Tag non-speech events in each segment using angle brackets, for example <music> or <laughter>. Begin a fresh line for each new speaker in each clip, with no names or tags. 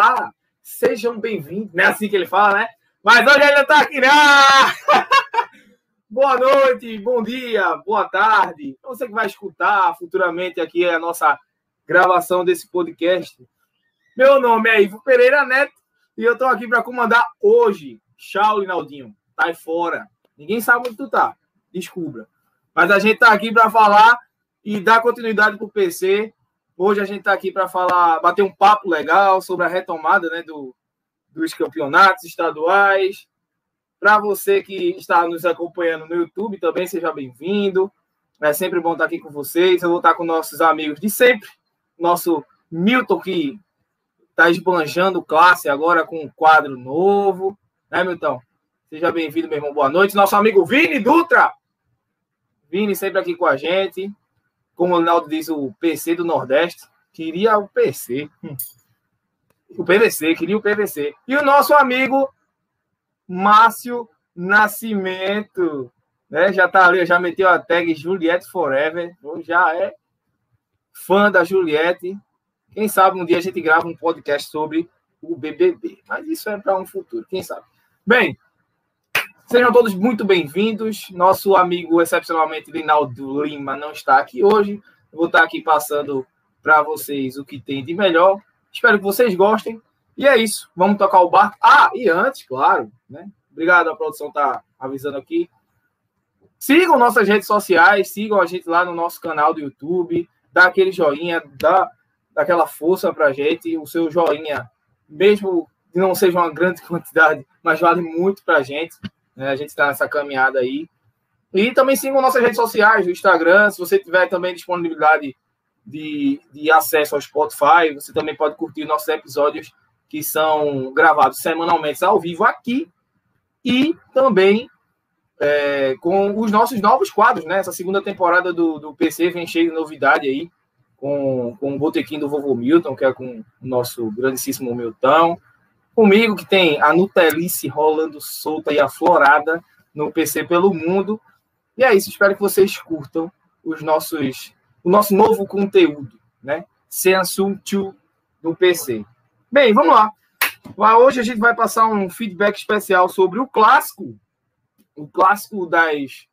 Olá, sejam bem-vindos. Não é assim que ele fala, né? Mas hoje ele não tá aqui, não! <laughs> boa noite, bom dia, boa tarde. Você que vai escutar futuramente aqui a nossa gravação desse podcast. Meu nome é Ivo Pereira Neto e eu tô aqui para comandar hoje. Tchau, Linaldinho. Tá aí fora. Ninguém sabe onde tu tá. Descubra. Mas a gente tá aqui para falar e dar continuidade pro PC Hoje a gente está aqui para falar, bater um papo legal sobre a retomada né, do, dos campeonatos estaduais. Para você que está nos acompanhando no YouTube também, seja bem-vindo. É sempre bom estar aqui com vocês. Eu vou estar com nossos amigos de sempre. Nosso Milton, que está esbanjando classe agora com um quadro novo. Né, Milton? Seja bem-vindo, meu irmão. Boa noite. Nosso amigo Vini Dutra. Vini sempre aqui com a gente como o Ronaldo diz, o PC do Nordeste, queria o PC. O PVC, queria o PVC. E o nosso amigo Márcio Nascimento, né? Já tá ali, já meteu a tag Juliette Forever, já é fã da Juliette. Quem sabe um dia a gente grava um podcast sobre o BBB, mas isso é para um futuro, quem sabe. Bem, Sejam todos muito bem-vindos. Nosso amigo, excepcionalmente, Linaldo Lima, não está aqui hoje. vou estar aqui passando para vocês o que tem de melhor. Espero que vocês gostem. E é isso. Vamos tocar o barco. Ah, e antes, claro, né? Obrigado, a produção tá avisando aqui. Sigam nossas redes sociais, sigam a gente lá no nosso canal do YouTube, dá aquele joinha, dá aquela força pra gente. O seu joinha, mesmo que não seja uma grande <laughs> quantidade, mas vale muito pra gente. Né? A gente está nessa caminhada aí. E também sigam nossas redes sociais, no Instagram. Se você tiver também disponibilidade de, de acesso ao Spotify, você também pode curtir nossos episódios que são gravados semanalmente ao vivo aqui. E também é, com os nossos novos quadros, né? Essa segunda temporada do, do PC vem cheio de novidade aí, com, com o botequim do vovô Milton, que é com o nosso grandíssimo Milton, Comigo, que tem a Nutelice rolando solta e aflorada no PC pelo mundo. E é isso, espero que vocês curtam os nossos, o nosso novo conteúdo, né? Samsung 2 no PC. Bem, vamos lá. Hoje a gente vai passar um feedback especial sobre o clássico, o clássico das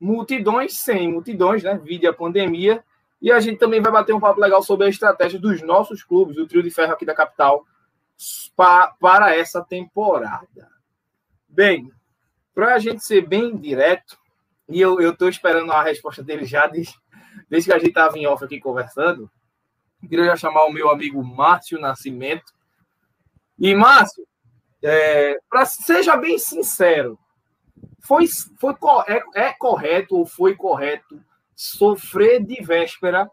multidões, sem multidões, né? Vídeo a pandemia. E a gente também vai bater um papo legal sobre a estratégia dos nossos clubes, o trio de ferro aqui da capital, para essa temporada. Bem, para a gente ser bem direto, e eu estou esperando a resposta dele já desde, desde que a gente estava em off aqui conversando, queria já chamar o meu amigo Márcio Nascimento. E, Márcio, é, pra, seja bem sincero, foi, foi, é, é correto ou foi correto sofrer de véspera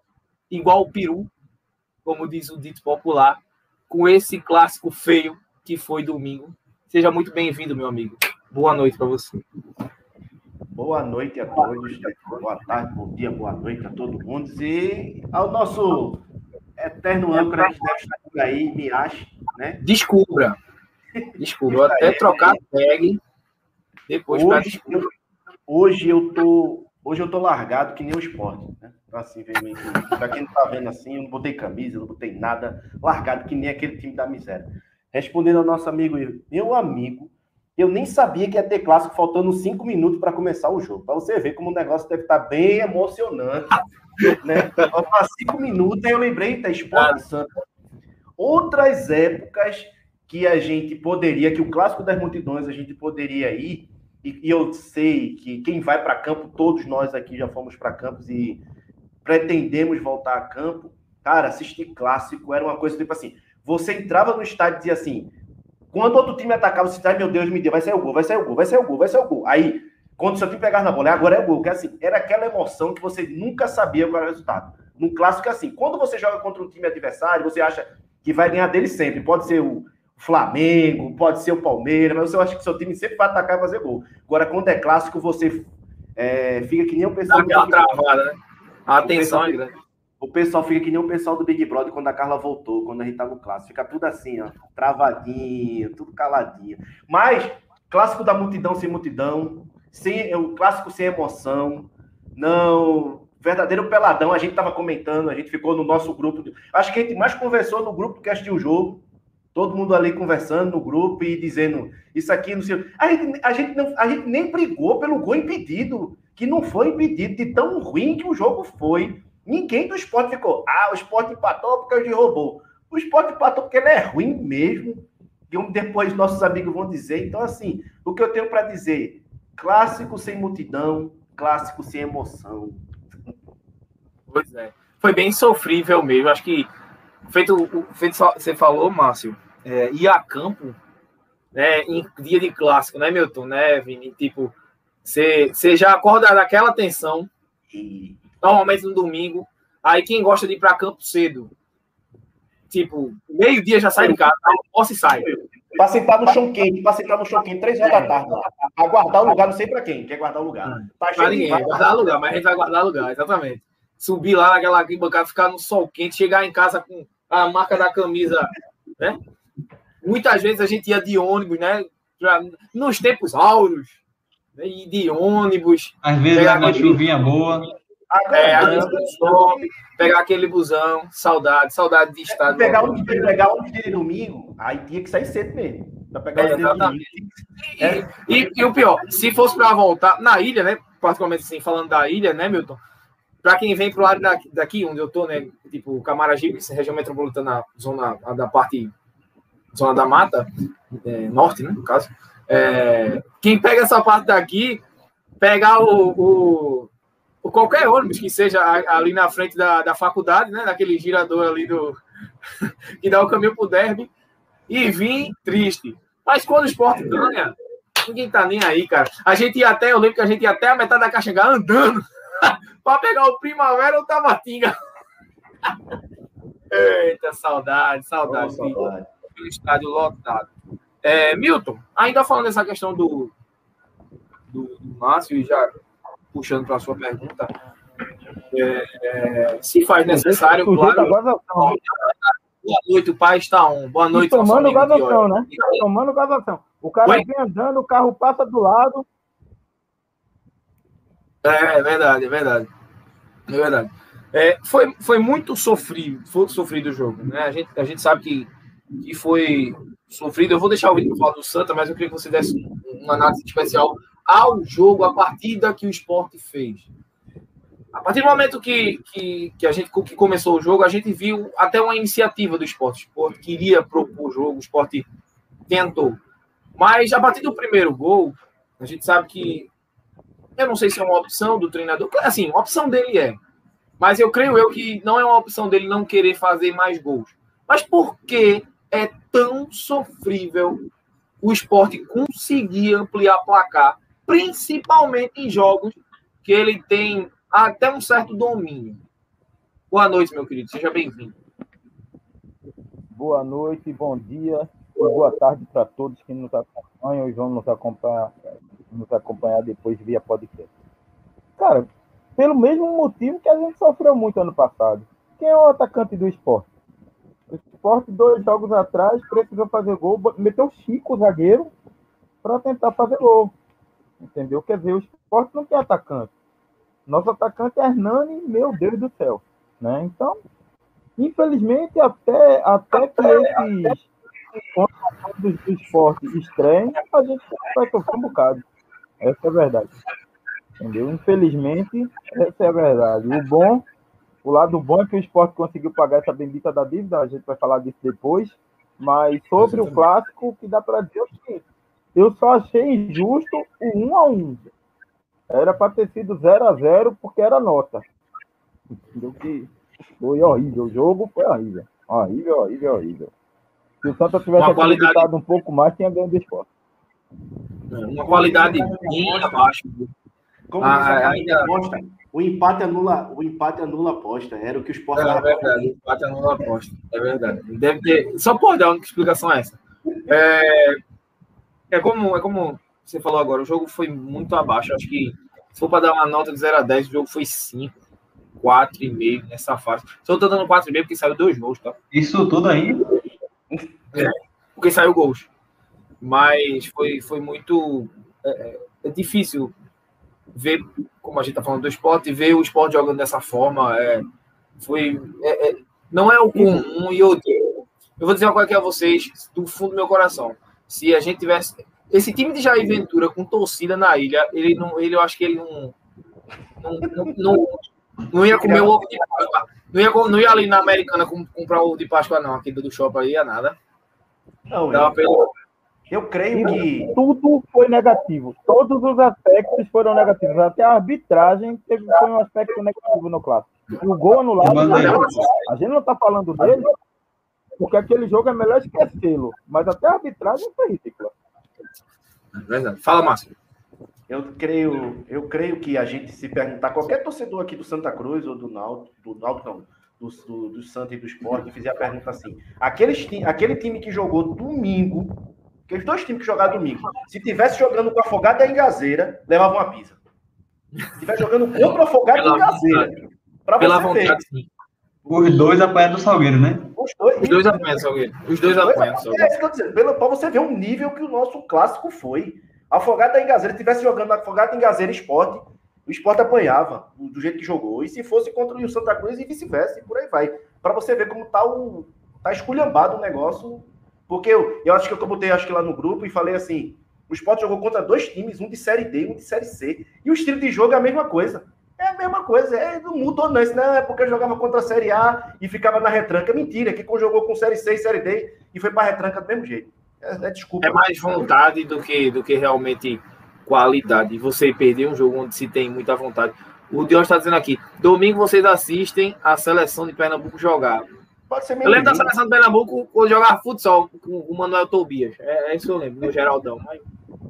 igual o peru, como diz o dito popular, com esse clássico feio que foi domingo. Seja muito bem-vindo, meu amigo. Boa noite para você.
Boa noite a todos, boa tarde, bom dia, boa noite a todo mundo. E ao nosso eterno âncora que deve estar por aí, me acha, né?
Descubra. Descubra. Vou até trocar a tag depois para descubra.
Hoje eu tô Hoje eu tô largado que nem o esporte, né? Assim, Pra quem não tá vendo assim, eu não botei camisa, não botei nada, largado que nem aquele time da miséria. Respondendo ao nosso amigo, meu amigo, eu nem sabia que ia ter clássico faltando cinco minutos para começar o jogo. Para você ver como o negócio deve estar tá bem emocionante, <laughs> né? Cinco minutos, aí eu lembrei, tá esporte santo. Outras épocas que a gente poderia, que o clássico das multidões a gente poderia ir, e, e eu sei que quem vai para campo, todos nós aqui já fomos para campos e pretendemos voltar a campo. Cara, assistir clássico era uma coisa tipo assim: você entrava no estádio e dizia assim, quando outro time atacava, você dizia, meu Deus, me deu, vai sair o gol, vai sair o gol, vai sair o gol, vai sair o gol. Aí, quando o seu time pegava na bola, é, agora é o gol, que assim, era aquela emoção que você nunca sabia qual era o resultado. No clássico é assim, quando você joga contra um time adversário, você acha que vai ganhar dele sempre. Pode ser o Flamengo, pode ser o Palmeiras, mas eu acho que seu time sempre vai atacar e fazer gol. Agora, quando é clássico, você é, fica que nem o pessoal.
Dá travada, né? A atenção é grande.
O pessoal fica que nem o pessoal do Big Brother quando a Carla voltou, quando a gente tá no clássico. Fica tudo assim, ó, travadinho, tudo caladinho. Mas, clássico da multidão sem multidão, sem, o clássico sem emoção, não. Verdadeiro peladão, a gente tava comentando, a gente ficou no nosso grupo. Acho que a gente mais conversou no grupo do que assistiu o jogo Todo mundo ali conversando no grupo e dizendo isso aqui, não sei. A gente, a gente, não, a gente nem brigou pelo gol impedido, que não foi impedido, de tão ruim que o jogo foi. Ninguém do esporte ficou, ah, o esporte empatou porque o de roubou. O esporte empatou porque ele é ruim mesmo. E depois nossos amigos vão dizer. Então, assim, o que eu tenho para dizer: clássico sem multidão, clássico sem emoção.
Pois é. Foi bem sofrível mesmo. Acho que, feito, feito você falou, Márcio, é, ir a campo né, em dia de clássico, né, Milton? Né, Vini? Tipo, você já acorda daquela tensão. Normalmente no domingo. Aí quem gosta de ir para campo cedo, tipo, meio-dia já sai de casa, posso e sai.
Para sentar no chão quente, para sentar no chão quente, três horas da tarde. Para guardar o lugar, não sei para quem, quer guardar o lugar.
Para tá ninguém, vai guardar o lugar, mas a gente vai guardar o lugar, exatamente. Subir lá naquela bancada, ficar no sol quente, chegar em casa com a marca da camisa, né? Muitas vezes a gente ia de ônibus, né? Nos tempos áureos, e de ônibus.
Às vezes uma chuvinha boa.
É, a gente sobe, pegar aquele busão, saudade, saudade de estado.
Pegar um, pegar um dia de domingo, aí tinha que sair cedo mesmo. Pra pegar é, exatamente.
E, é. e, e, o pior, se fosse para voltar na ilha, né? Particularmente assim, falando da ilha, né, Milton? Para quem vem pro lado daqui, daqui, onde eu tô, né? Tipo, Camaragibe, região metropolitana, zona da parte, zona da mata, é, norte, né, no caso. É, quem pega essa parte daqui, pegar o, o ou qualquer ônibus que seja ali na frente da, da faculdade, né? Naquele girador ali do. <laughs> que dá o caminho pro derby, e vim triste. Mas quando o esporte ganha, ninguém tá nem aí, cara. A gente ia até, eu lembro que a gente ia até a metade da Caxangá andando <laughs> para pegar o Primavera ou o Tabatinga. <laughs> Eita, saudade, saudade. Oh, saudade. O estádio lotado. É, Milton, ainda falando dessa questão do, do, do Márcio, e já puxando para a sua pergunta, é, é, se faz necessário, claro. Boa noite, o pai está on. Boa noite,
e tomando gasoção, né? Tomando gasoção. O cara Oi? vem andando, o carro passa do lado.
É, é verdade, é verdade. É verdade. É, foi, foi muito sofrido, foi sofrido o jogo. Né? A, gente, a gente sabe que, que foi sofrido. Eu vou deixar o vídeo falar do Santa, mas eu queria que você desse uma análise especial ao jogo, a partida que o esporte fez. A partir do momento que, que, que a gente que começou o jogo, a gente viu até uma iniciativa do esporte. O esporte queria propor o jogo, o esporte tentou. Mas a partir do primeiro gol, a gente sabe que eu não sei se é uma opção do treinador. Assim, a opção dele é. Mas eu creio eu que não é uma opção dele não querer fazer mais gols. Mas por que é tão sofrível o esporte conseguir ampliar placar principalmente em jogos que ele tem até um certo domínio. Boa noite, meu querido, seja bem-vindo.
Boa noite, bom dia boa tarde para todos que nos acompanham e vão nos acompanhar, nos acompanhar depois via podcast. Cara, pelo mesmo motivo que a gente sofreu muito ano passado. Quem é o atacante do esporte? Esporte, dois jogos atrás, precisou fazer gol, meteu Chico, zagueiro, para tentar fazer gol. Entendeu? Quer dizer, o esporte não tem atacante. Nosso atacante é Hernani, meu Deus do céu. Né? Então, infelizmente, até, até que esses pontos do esporte estreiem, a gente vai sofrer um bocado. Essa é a verdade. Entendeu? Infelizmente, essa é a verdade. O bom, o lado bom é que o esporte conseguiu pagar essa bendita da dívida, a gente vai falar disso depois. Mas sobre o clássico, o que dá para dizer é o seguinte: eu só achei injusto o 1 a 1 Era para ter sido 0 a 0 porque era nota. Entendeu? Que foi horrível. O jogo foi horrível. Horrível, horrível, horrível. Se o Santa tivesse uma qualidade... um pouco mais, tinha ganho de esporte.
Uma qualidade bem abaixo.
Como ah, ainda... aposta, o empate anula, o empate anula a aposta. Era o que o esporte.
É, é verdade, o empate anula a aposta. É verdade. Deve ter. Só pode dar uma explicação a essa. É, é como, é como você falou agora, o jogo foi muito abaixo. Acho que se for para dar uma nota de 0 a 10, o jogo foi 5, 4,5 nessa fase. Só tô dando 4,5 porque saiu dois gols, tá?
Isso tudo aí?
É, porque saiu gols. Mas foi, foi muito. É, é, é difícil ver, como a gente tá falando do esporte, ver o esporte jogando dessa forma. É, foi, é, é não é o comum e eu Eu vou dizer uma coisa aqui a vocês, do fundo do meu coração. Se a gente tivesse. Esse time de Jair Ventura com torcida na ilha, ele não. Ele, eu acho que ele não. Não, não, não, não ia comer o ovo de Páscoa. Não ia, não ia ali na Americana comprar ovo de Páscoa, não. Aqui do shopping aí, ia nada.
Não,
Dava
eu,
pelo.
Eu creio que.
Tudo foi negativo. Todos os aspectos foram negativos. Até a arbitragem teve, foi um aspecto negativo no clássico. O gol anulado, a gente não está falando dele, porque aquele jogo é melhor esquecê-lo. Mas até a arbitragem foi ridícula.
Verdade. Fala, Márcio.
Eu creio, eu creio que a gente se perguntar, qualquer torcedor aqui do Santa Cruz ou do Náutico, do Náutico não, do, do, do Santa e do Sport, fizer a pergunta assim, aqueles, ti- aquele time que jogou domingo, aqueles dois times que jogaram domingo, se tivesse jogando com a Afogada e a Engazeira, levava uma pizza. Se tivesse jogando contra o Afogada e a
Pela
Engazeira, pra
Pela vontade, sim.
Os dois apanharam do Salgueiro, né?
os dois,
Os dois apanham, Salgueiro. Os dois apanham,
É
Salgueiro.
isso que eu tô dizendo. Pelo- Pra você ver o nível que o nosso clássico foi. Afogado da Engazeira, tivesse jogando Afogado da Engazeira Esporte, o esporte apanhava do jeito que jogou. E se fosse contra o Santa Cruz e vice-versa, e por aí vai. Pra você ver como tá o. tá esculhambado o negócio. Porque eu, eu acho que eu botei acho que lá no grupo e falei assim: o esporte jogou contra dois times, um de série D um de série C. E o estilo de jogo é a mesma coisa. É a mesma coisa, é, não mudou não. Isso não é porque jogava contra a Série A e ficava na retranca. Mentira, que jogou com Série C e Série D e foi pra retranca do mesmo jeito. É, é desculpa.
É mais vontade do que, do que realmente qualidade. Você perder um jogo onde se tem muita vontade. O Dion está dizendo aqui: domingo vocês assistem a seleção de Pernambuco jogar.
Pode ser
Eu
meio
lembro da seleção de Pernambuco quando jogava futsal com o Manuel Tobias. É, é isso que eu lembro, no Geraldão. Mas,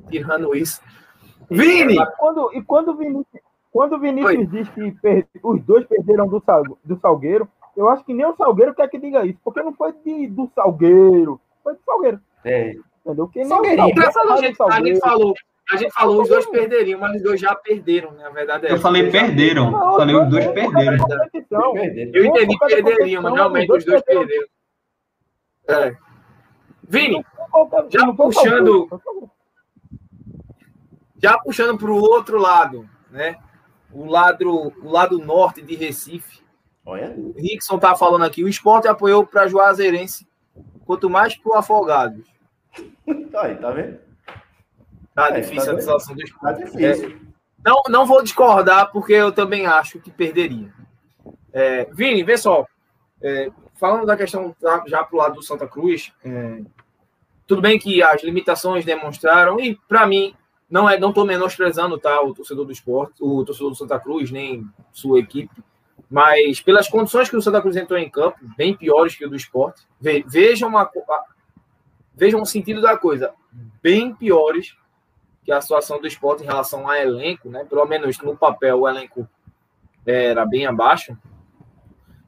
tirando isso. Vini!
E quando, e quando o Vinícius, quando o Vinícius
Oi.
diz que per- os dois perderam do, Sal- do Salgueiro, eu acho que nem o Salgueiro quer que diga isso, porque não foi de, do Salgueiro, foi do Salgueiro.
É.
Entendeu? Que nem o
Salgueirinho.
Salgueiro
a
do
gente, a gente falou. A gente falou, os dois perderiam, mas os dois já perderam, né? A verdade é
Eu falei perderam.
Não,
Falei os dois perderam.
Eu entendi
da
perderiam, mas realmente
os
dois perderam. É. Vini, Já puxando- já puxando para o outro lado, né? O lado, o lado norte de Recife.
Olha.
O Rickson tá falando aqui. O esporte apoiou para Juazeirense, quanto mais para o Afogados.
Aí, tá vendo?
Tá
É,
difícil
tá
a situação do
Tá
esporte.
difícil.
É, não, não vou discordar, porque eu também acho que perderia. É, Vini, vê só. É, falando da questão já- já pro lado do Santa Cruz, é, tudo bem que as limitações demonstraram, e para mim, não é, não estou menosprezando tá, o torcedor do esporte, o torcedor do Santa Cruz, nem sua equipe, mas pelas condições que o Santa Cruz entrou em campo, bem piores que o do esporte, ve- vejam, uma, vejam o sentido da coisa, bem piores que a situação do esporte em relação a elenco, né? Pelo menos no papel o elenco era bem abaixo.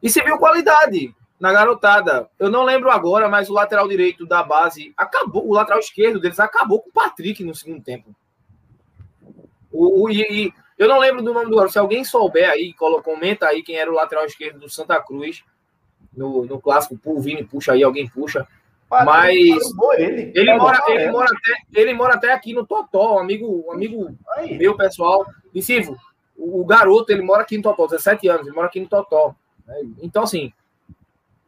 E se viu qualidade na garotada. Eu não lembro agora, mas o lateral direito da base acabou, o lateral esquerdo deles acabou com o Patrick no segundo tempo. O, o- e, e eu não lembro do nome do. Se alguém souber aí, colo- comenta aí quem era o lateral esquerdo do Santa Cruz no, no clássico. O Vini puxa aí, alguém puxa. Mas-
ele.
Ele
É,
mora, ele, mora até, ele mora até aqui no Totó, um amigo, um amigo
Aí.
meu pessoal. E Silvio, o, o garoto, ele mora aqui no Totó, 17 anos, ele mora aqui no Totó. né? Então, assim,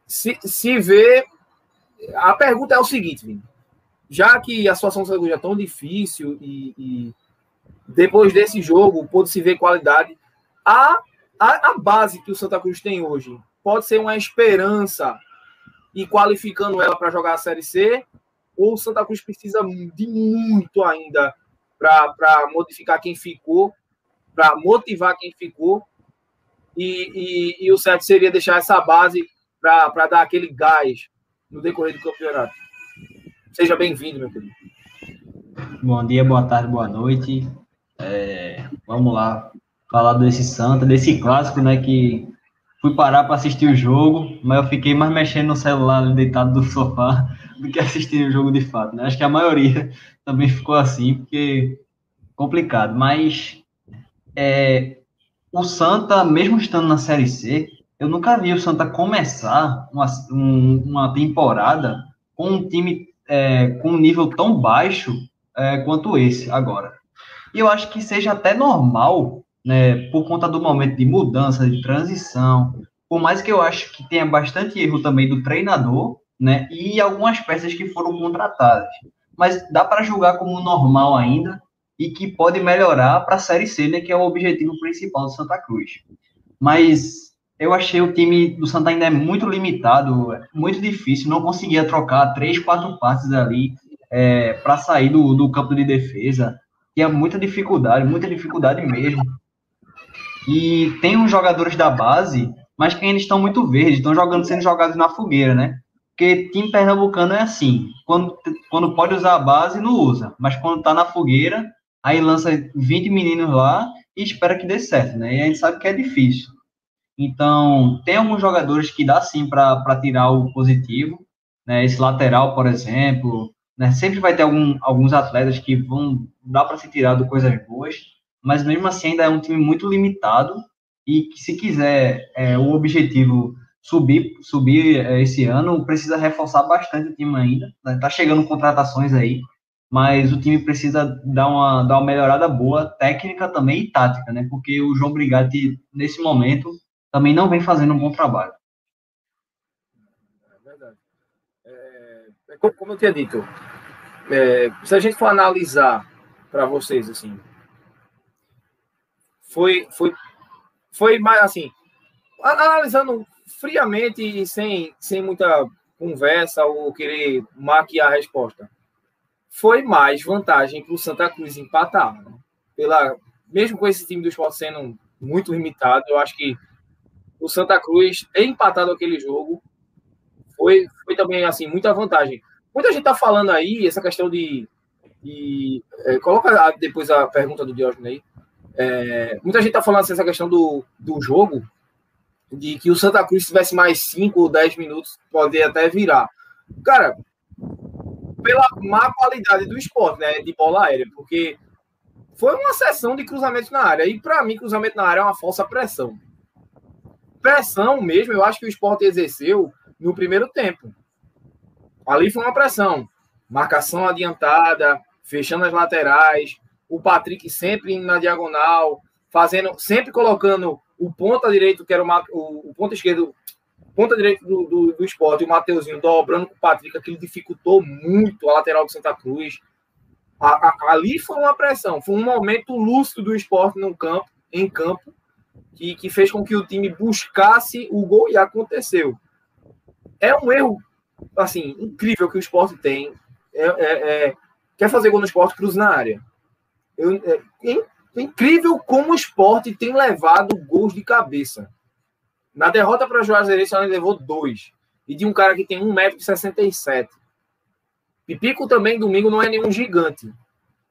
se, se vê. A pergunta é o seguinte, Vini. Já que a situação do Santa Cruz é tão difícil e, e depois desse jogo pôde se ver qualidade, a, a, a base que o Santa Cruz tem hoje pode ser uma esperança e qualificando ela para jogar a Série C, ou o Santa Cruz precisa de muito ainda para modificar quem ficou, para motivar quem ficou, e, e, e o certo seria deixar essa base para dar aquele gás no decorrer do campeonato. Seja bem-vindo, meu querido.
Bom dia, boa tarde, boa noite. É, vamos lá falar desse Santa, desse clássico, né? Que fui parar para assistir o jogo, mas eu fiquei mais mexendo no celular deitado do sofá <laughs> do que assistindo o jogo de fato. Né? Acho que a maioria <laughs> também ficou assim, porque complicado. Mas é, o Santa, mesmo estando na Série C, eu nunca vi o Santa começar uma, um- uma temporada com um time é, com um nível tão baixo é, quanto esse agora. E eu acho que seja até normal, né, por conta do momento de mudança, de transição, por mais que eu acho que tenha bastante erro também do treinador, né? E algumas peças que foram contratadas. Mas dá para julgar como normal ainda e que pode melhorar para a Série C, né, que é o objetivo principal do Santa Cruz. Mas eu achei o time do Santa ainda é muito limitado, muito difícil, não conseguia trocar três, quatro passes ali é, para sair do, do campo de defesa. Tinha muita dificuldade, muita dificuldade mesmo. E tem uns jogadores da base, mas que ainda estão muito verdes, estão jogando, sendo jogados na fogueira, né? Porque time pernambucano é assim, quando, quando pode usar a base, não usa, mas quando tá na fogueira, aí lança 20 meninos lá e espera que dê certo, né? E a gente sabe que é difícil. Então, tem alguns jogadores que dá sim para tirar o positivo, né? Esse lateral, por exemplo, né? Sempre vai ter algum, alguns atletas que vão dar para se tirar de coisas boas, mas mesmo assim ainda é um time muito limitado e que se quiser é, o objetivo subir, subir é, esse ano, precisa reforçar bastante o time ainda. Né? Tá chegando contratações aí, mas o time precisa dar uma, dar uma melhorada boa, técnica também e tática, né? Porque o João Brigatti, nesse momento, também não vem fazendo um bom trabalho.
É verdade. É, é como eu tinha dito, é, se a gente for analisar para vocês, assim, foi, foi, foi mais assim, analisando friamente e sem, sem muita conversa ou querer maquiar a resposta foi mais vantagem para o Santa Cruz empatar. Né? Pela, mesmo com esse time do esporte sendo muito limitado, eu acho que o Santa Cruz empatado aquele jogo foi, foi também assim muita vantagem. Muita gente está falando aí essa questão de. de é, coloca depois a pergunta do Diógenes aí. É, muita gente está falando assim, essa questão do, do jogo, de que o Santa Cruz tivesse mais 5 ou 10 minutos, poder até virar. Cara, pela má qualidade do esporte, né? De bola aérea, porque foi uma sessão de cruzamento na área. E para mim, cruzamento na área é uma falsa pressão. Pressão mesmo, eu acho que o esporte exerceu no primeiro tempo. Ali foi uma pressão. Marcação adiantada, fechando as laterais, o Patrick sempre indo na diagonal, fazendo, sempre colocando o ponta direito, que era o, o, o ponta esquerdo ponta direita do, do, do esporte, o Mateuzinho dobrando com o Patrick, aquilo dificultou muito a lateral do Santa Cruz. A, a, ali foi uma pressão, foi um momento lúcido do esporte no campo, em campo, que, que fez com que o time buscasse o gol e aconteceu. É um erro, assim, incrível que o esporte tem. É, é, é, quer fazer gol no esporte, cruza na área. Eu, é, é incrível como o esporte tem levado gols de cabeça. Na derrota para o Juazeirense, ela levou dois. E de um cara que tem 1,67m. Pipico também, domingo, não é nenhum gigante.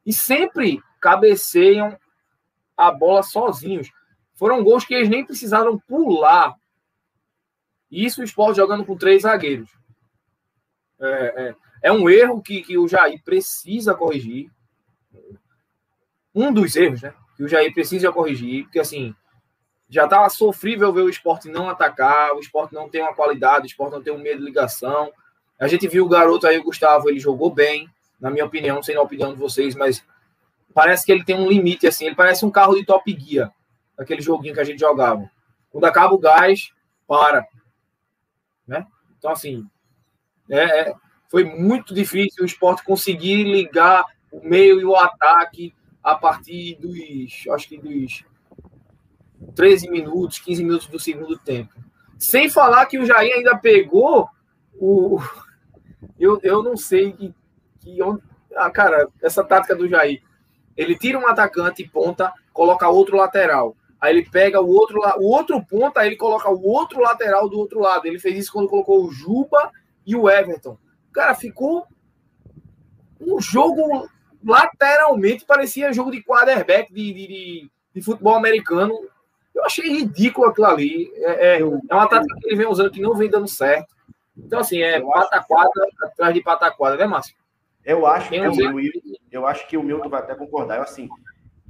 E sempre cabeceiam a bola sozinhos. Foram gols que eles nem precisaram pular. Isso o esporte jogando com três zagueiros. É, é, é um erro que, que o Jair precisa corrigir. Um dos erros, né? Que o Jair precisa corrigir. Porque, assim, já estava sofrível ver o esporte não atacar, o esporte não tem uma qualidade, o esporte não tem um meio de ligação. A gente viu o garoto aí, o Gustavo, ele jogou bem, na minha opinião, sei na opinião de vocês, mas parece que ele tem um limite, assim, ele parece um carro de top guia, aquele joguinho que a gente jogava. Quando acaba o gás, para. Né? Então, assim, é, é, foi muito difícil o esporte conseguir ligar o meio e o ataque a partir dos, acho que dos 13 minutos, 15 minutos do segundo tempo. Sem falar que o Jair ainda pegou o. Eu, eu não sei que, que onde. Ah, cara, essa tática do Jair. Ele tira um atacante e ponta, coloca outro lateral. Aí ele pega o outro, o outro ponta, aí ele coloca o outro lateral do outro lado. Ele fez isso quando colocou o Juba e o Everton. Cara, ficou um jogo lateralmente, parecia jogo de quarterback de, de, de, de futebol americano eu achei ridículo aquilo ali. É, é, é uma tática que ele vem usando que não vem dando certo. Então, assim, é pataquada atrás de pataquada, né, Márcio?
Eu acho, que o meu, eu acho que o Milton vai até concordar. Eu, assim,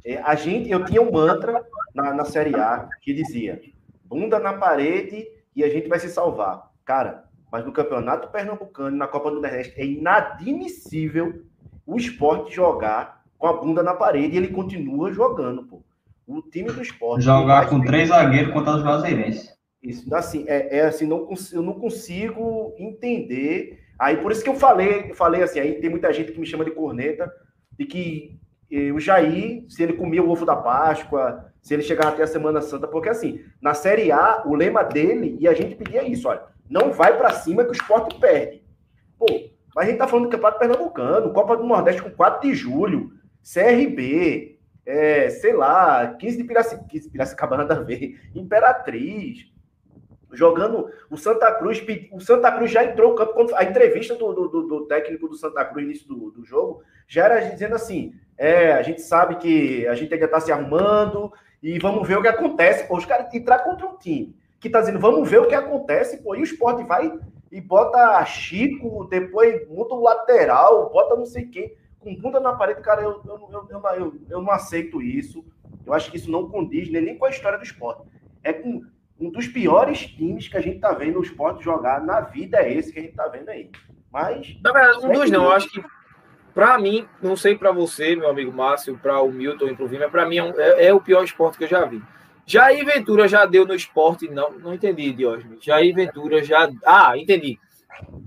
é, a gente, eu tinha um mantra na, na Série A que dizia bunda na parede e a gente vai se salvar. Cara, mas no Campeonato Pernambucano, na Copa do Nordeste, é inadmissível o esporte jogar com a bunda na parede e ele continua jogando, pô. O time do esporte.
Jogar com três zagueiros contra os Juazeirense.
Isso, assim, é, é assim, não, eu não consigo entender. Aí por isso que eu falei, falei assim, aí tem muita gente que me chama de corneta, de que eh, o Jair, se ele comia o ovo da Páscoa, se ele chegava até a Semana Santa, porque assim, na Série A, o lema dele, e a gente pedia isso, olha, não vai para cima que o esporte perde. Pô, mas a gente tá falando do Campeonato Pernambucano, Copa do Nordeste com 4 de julho, CRB, é, sei lá, 15 de Piraci, 15 de Piracicaba nada a ver, Imperatriz, jogando o Santa Cruz, o Santa Cruz já entrou no campo, a entrevista do, do, do técnico do Santa Cruz no início do, do, jogo já era dizendo assim, é, a gente sabe que a gente que estar se arrumando e vamos ver o que acontece, pô, os caras entrar contra um time que tá dizendo, vamos ver o que acontece, pô, e o esporte vai e bota Chico, depois muda o lateral, bota não sei quem, com bunda na parede, cara, eu, eu, eu, eu, não aceito isso, eu acho que isso não condiz nem, nem com a história do esporte. É com um dos piores times que a gente tá vendo o esporte jogar na vida é esse que a gente tá vendo aí. Mas.
Na verdade, um dos não, eu acho que. Para mim, não sei para você, meu amigo Márcio, para o Milton e para o Vima, para mim é, um, é, é, o pior esporte que eu já vi. Jair Ventura já deu no esporte, não, não entendi, Diógenes. Jair Ventura já. Ah, entendi.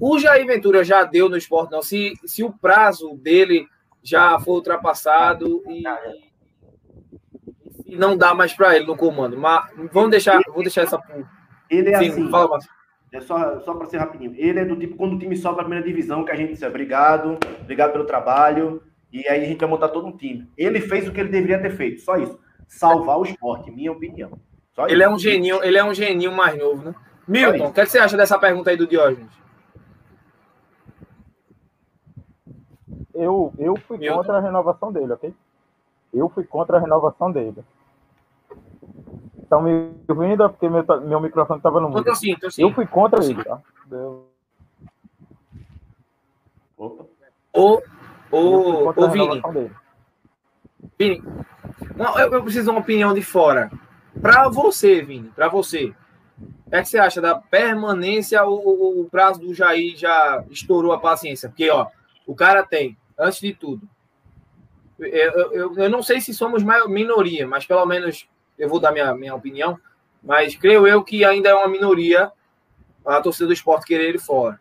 O Jair Ventura já deu no esporte, não. Se, se o prazo dele já foi ultrapassado e, e não dá mais para ele no comando. Mas vamos deixar, vou deixar essa.
Ele é Sim, assim. Fala. É só, só para ser rapidinho. Ele é do tipo, quando o time sobe a primeira divisão, que a gente diz, obrigado, obrigado pelo trabalho, e aí a gente vai montar todo um time. Ele fez o que ele deveria ter feito, só isso. Salvar o esporte, minha opinião.
Só ele isso. é um geninho, ele é um geninho mais novo, né? Milton, o que, é que você acha dessa pergunta aí do Diógenes?
Eu, eu fui Milton. contra a renovação dele, ok? Eu fui contra a renovação dele. Estão me ouvindo? É porque meu, meu microfone estava no mundo. Sim, sim. Eu fui contra ele, tá? Eu...
Opa. Ô, ô, ô Vini. Vini, eu, eu, preciso de uma opinião de fora. Para você, Vini, para você, o é que você acha da permanência? O, o, prazo do Jair já estourou a paciência? Porque, ó, o cara tem, antes de tudo, eu, eu, eu não sei se somos minoria, mas pelo menos eu vou dar minha, minha opinião, mas creio eu que ainda é uma minoria a torcida do esporte querer ele fora.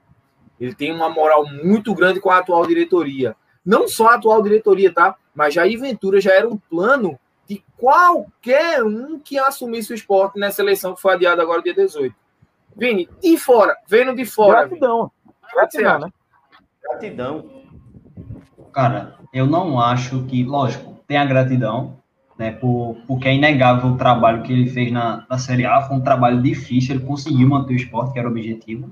Ele tem uma moral muito grande com a atual diretoria. Não só a atual diretoria, tá? Mas Jair Ventura já era um plano de qualquer um que assumisse o esporte nessa eleição que foi adiada agora dia 18. Vini, de fora, vendo de fora.
Gratidão. Gratidão, né?
Gratidão.
Cara, eu não acho que, lógico, tem a gratidão, né? Por, porque é inegável o trabalho que ele fez na, na Série A, foi um trabalho difícil, ele conseguiu manter o esporte, que era o objetivo.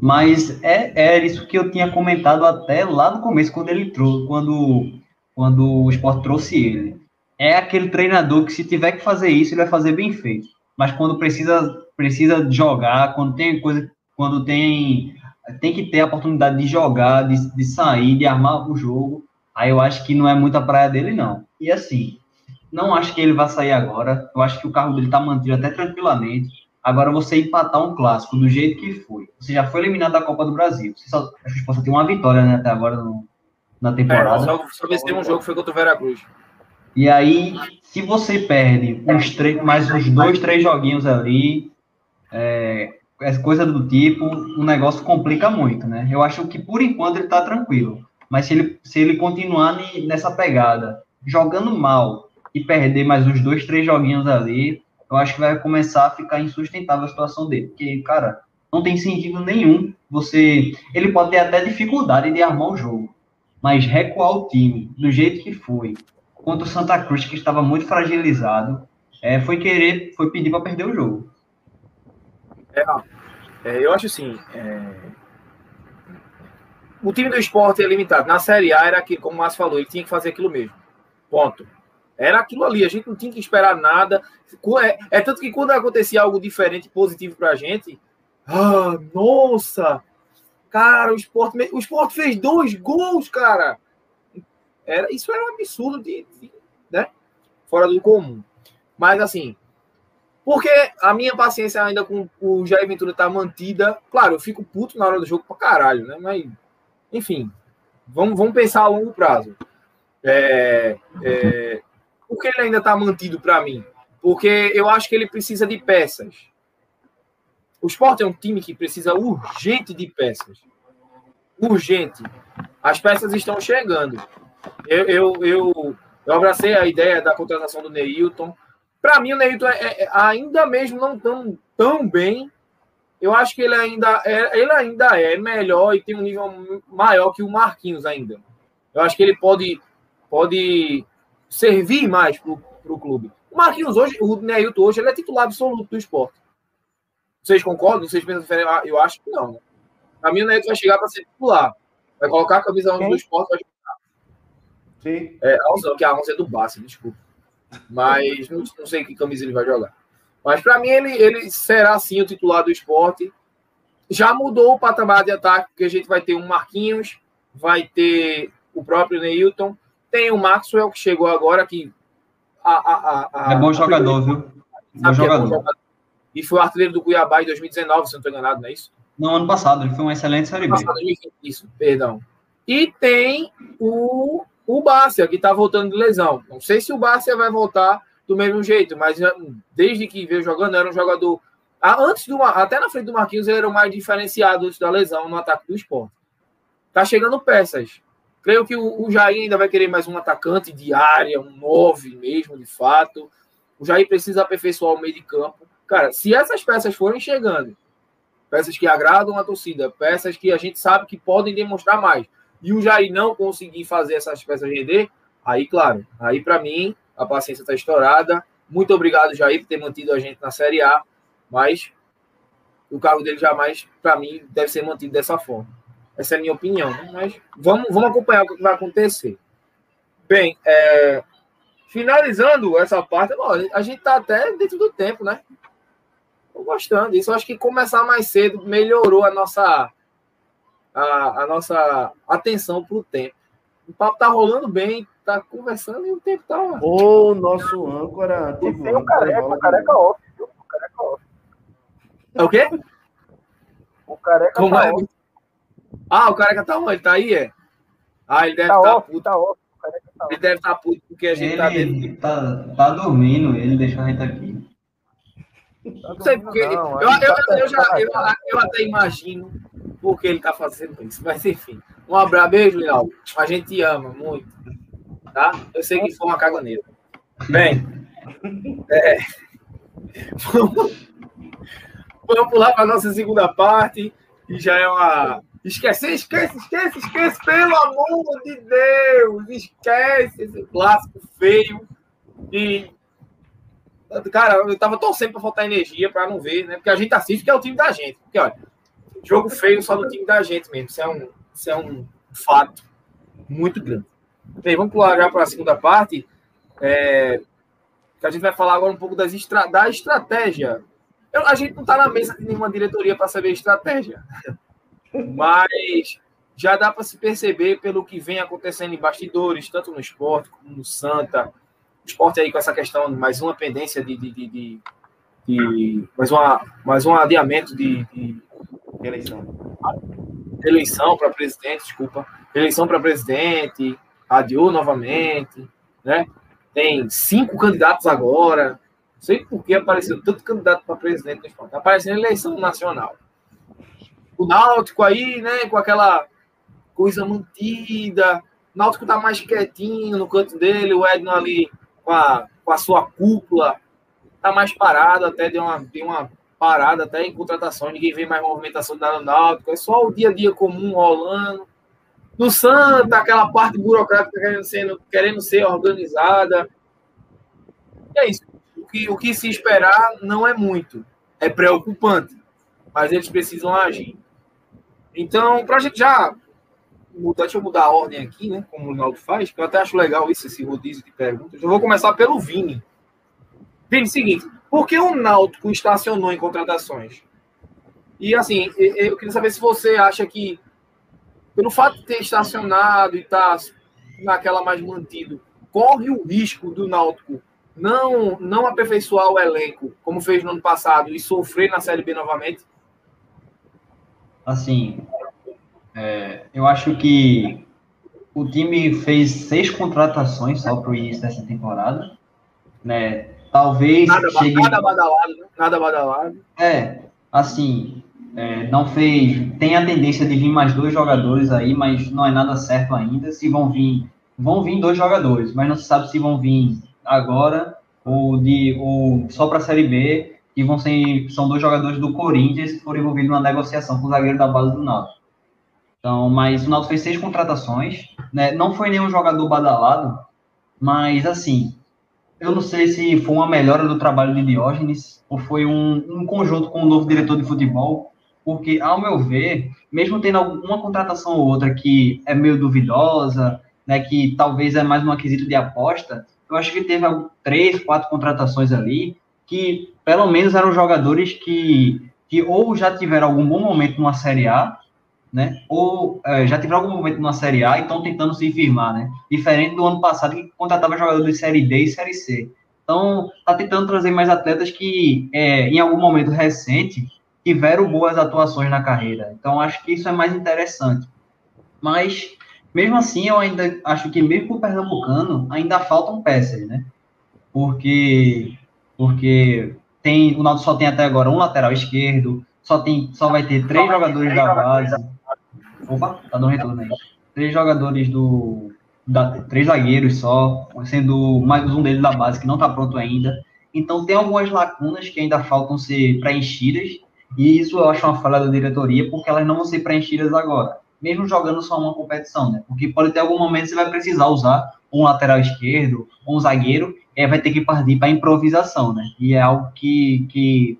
Mas é, é isso que eu tinha comentado até lá no começo, quando ele trouxe, quando, quando o esporte trouxe ele. É aquele treinador que, se tiver que fazer isso, ele vai fazer bem feito. Mas quando precisa, precisa jogar, quando tem coisa, quando tem tem que ter a oportunidade de jogar, de, de sair, de armar o jogo. Aí eu acho que não é muita praia dele, não. E assim, não acho que ele vai sair agora. Eu acho que o carro dele tá mantido até tranquilamente. Agora você empatar um clássico do jeito que foi. Você já foi eliminado da Copa do Brasil. Você só, acho que ter uma vitória né, até agora no, na temporada. É,
só, só venceu um jogo foi contra o Veracruz.
E aí, se você perde uns três, mais uns dois, três joguinhos ali, é, é, coisa do tipo, o negócio complica muito, né? Eu acho que por enquanto ele tá tranquilo. Mas se ele, se ele continuar nessa pegada, jogando mal, e perder mais uns dois, três joguinhos ali, eu acho que vai começar a ficar insustentável a situação dele. Porque, cara, não tem sentido nenhum você. Ele pode ter até dificuldade de armar o jogo, mas recuar o time do jeito que foi, contra o Santa Cruz, que estava muito fragilizado, é, foi querer, foi pedir para perder o jogo.
É, é, eu acho assim. É... O time do esporte é limitado. Na Série A era aquilo, como o Márcio falou, ele tinha que fazer aquilo mesmo. Ponto. Era aquilo ali, a gente não tinha que esperar nada. É, é tanto que quando acontecia algo diferente, positivo pra gente, ah, nossa! Cara, o esporte, o esporte fez dois gols, cara! Era, isso era um absurdo de, de, né? Fora do comum. Mas assim, porque a minha paciência ainda com o Jair Ventura tá mantida. Claro, eu fico puto na hora do jogo pra caralho, né? Mas, enfim, vamos, vamos pensar a longo prazo. É, é, por que ele ainda está mantido para mim? Porque eu acho que ele precisa de peças. o Sport é um time que precisa urgente de peças. Urgente. As peças estão chegando. Eu, eu, eu, eu abracei a ideia da contratação do Neilton. Para mim, o Neilton é, é, ainda mesmo não tão, tão bem. Eu acho que ele ainda, é, ele ainda é melhor e tem um nível maior que o Marquinhos ainda. Eu acho que ele pode, pode servir mais para o clube. O Marquinhos hoje, o Neilton hoje, ele é titular absoluto do esporte. Vocês concordam? Vocês pensam diferente? Ah, eu acho que não. Para mim, o Neilton vai chegar para ser titular. Vai colocar a camisa 11 do esporte, vai. Sim. É, a 11, que a 11 é do Bassi, desculpa. Mas não, não, sei que camisa ele vai jogar. Mas para mim, ele, ele será sim o titular do esporte. Já mudou o patamar de ataque, porque a gente vai ter um Marquinhos, vai ter o próprio Neilton, tem o Maxwell, que chegou agora, que.
A, a, a, é bom jogador, viu? Bom jogador. É bom jogador.
E foi o artilheiro do Cuiabá em 2019, se não estou enganado, não é isso?
Não, ano passado, ele foi um excelente Série B.
Isso, perdão. E tem o, o Bárcia, que está voltando de lesão. Não sei se o Bárcia vai voltar do mesmo jeito, mas desde que veio jogando, era um jogador. Antes do, até na frente do Marquinhos, ele era o mais diferenciado antes da lesão no ataque do esporte. Tá chegando peças. Creio que o, o Jair ainda vai querer mais um atacante de área, um 9 mesmo, de fato. O Jair precisa aperfeiçoar o meio de campo. Cara, se essas peças forem chegando, peças que agradam a torcida, peças que a gente sabe que podem demonstrar mais, e o Jair não conseguir fazer essas peças render, aí, claro, aí para mim a paciência está estourada. Muito obrigado, Jair, por ter mantido a gente na Série A, mas o cargo dele jamais, para mim, deve ser mantido dessa forma. Essa é a minha opinião, né? mas vamos, vamos acompanhar o que vai acontecer. Bem, é, finalizando essa parte, bom, a gente está até dentro do tempo, né? Tô gostando disso. Acho que começar mais cedo melhorou a nossa, a, a nossa atenção para o tempo. O papo tá rolando bem, tá conversando e o tempo tá.
O nosso âncora.
Tem o careca, o careca off, viu? O careca off.
É o quê?
O careca
Como tá é? off. Ah, o careca tá onde? Tá aí, é? Ah, ele deve
tá,
tá
off, puto. Tá off.
Tá ele deve estar tá puto porque a gente tá
ele tá dentro. Tá, tá dormindo, ele deixou a gente aqui.
Não sei porque. Não, eu, eu, eu, eu, já, eu, eu até imagino por que ele está fazendo isso. Mas enfim. Um abraço, beijo, Leal. A gente te ama muito. Tá? Eu sei que foi uma caganeira. Bem. É, <laughs> vamos, vamos pular para a nossa segunda parte. E já é uma. Esquece, esquece, esquece, esquece, pelo amor de Deus! Esquece esse clássico feio. E Cara, eu tava torcendo pra faltar energia pra não ver, né? Porque a gente assiste que é o time da gente. Porque, olha, jogo feio só no time da gente mesmo. Isso é um, isso é um fato muito grande. Bem, vamos pular já para a segunda parte. É, que a gente vai falar agora um pouco das estra da estratégia. Eu, a gente não está na mesa de nenhuma diretoria para saber estratégia. <laughs> Mas já dá para se perceber pelo que vem acontecendo em bastidores, tanto no esporte como no Santa, esporte aí com essa questão, mais uma pendência de, de, de, de, de mais, uma, mais um adiamento de, de eleição. Eleição para presidente, desculpa. Eleição para presidente, adiou novamente, né? Tem cinco candidatos agora. Não sei por que apareceu tanto candidato para presidente. Está aparecendo eleição nacional. O Náutico aí, né, com aquela coisa mantida. O Náutico tá mais quietinho no canto dele, o Edno ali com a, com a sua cúpula, tá mais parado, até deu uma, deu uma parada até em contratação, ninguém vê mais movimentação da Náutico, é só o dia a dia comum rolando. No Santa, aquela parte burocrática querendo ser, querendo ser organizada. E é isso. O que, o que se esperar não é muito. É preocupante. Mas eles precisam agir. Então, para a gente já mudar, deixa eu mudar a ordem aqui, né? Como o Ronaldo faz, que eu até acho legal isso, esse rodízio de perguntas. Eu vou começar pelo Vini. Vini, seguinte, por que o Náutico estacionou em contratações? E assim, eu queria saber se você acha que, pelo fato de ter estacionado e estar tá naquela mais mantido, corre o risco do Náutico não, não aperfeiçoar o elenco, como fez no ano passado, e sofrer na Série B novamente?
Assim, é, eu acho que o time fez seis contratações só para o início dessa temporada. Né? Talvez
nada, chegue... nada badalado, né? nada badalado.
É, assim, é, não fez. Tem a tendência de vir mais dois jogadores aí, mas não é nada certo ainda. Se vão vir, vão vir dois jogadores, mas não se sabe se vão vir agora ou de ou só para a Série B. E vão ser são dois jogadores do Corinthians que foram envolvidos numa negociação com o zagueiro da base do Náutico. Então, mas o Náutico fez seis contratações, né? Não foi nenhum jogador badalado, mas assim, eu não sei se foi uma melhora do trabalho de Diógenes ou foi um, um conjunto com o novo diretor de futebol, porque, ao meu ver, mesmo tendo alguma contratação ou outra que é meio duvidosa, né, que talvez é mais um aquisito de aposta, eu acho que teve três, quatro contratações ali que, pelo menos, eram jogadores que, que ou já tiveram algum bom momento numa Série A, né? Ou é, já tiveram algum momento numa Série A e estão tentando se firmar, né? Diferente do ano passado que contratava jogadores de Série D e Série C. Então, tá tentando trazer mais atletas que, é, em algum momento recente, tiveram boas atuações na carreira. Então, acho que isso é mais interessante. Mas, mesmo assim, eu ainda acho que, mesmo o Pernambucano, ainda faltam peças, né? Porque, porque tem, o Naldo só tem até agora um lateral esquerdo, só, tem, só vai ter três jogadores da base Opa, tá dando retorno aí. Três jogadores do. Da, três zagueiros só, sendo mais um deles da base que não tá pronto ainda. Então tem algumas lacunas que ainda faltam ser preenchidas, e isso eu acho uma falha da diretoria, porque elas não vão ser preenchidas agora, mesmo jogando só uma competição, né? Porque pode ter algum momento que você vai precisar usar um lateral esquerdo, um zagueiro, e vai ter que partir para improvisação, né? E é algo que, que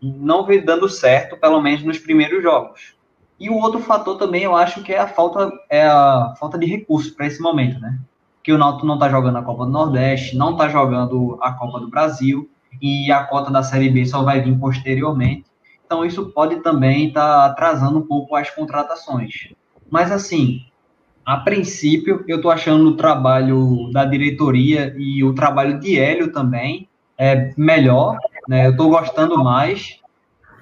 não vem dando certo, pelo menos nos primeiros jogos. E o outro fator também, eu acho que é a falta, é a falta de recursos para esse momento, né? Que o Náutico não está jogando a Copa do Nordeste, não está jogando a Copa do Brasil, e a cota da Série B só vai vir posteriormente. Então, isso pode também estar tá atrasando um pouco as contratações. Mas, assim, a princípio, eu estou achando o trabalho da diretoria e o trabalho de Hélio também é melhor, né? Eu estou gostando mais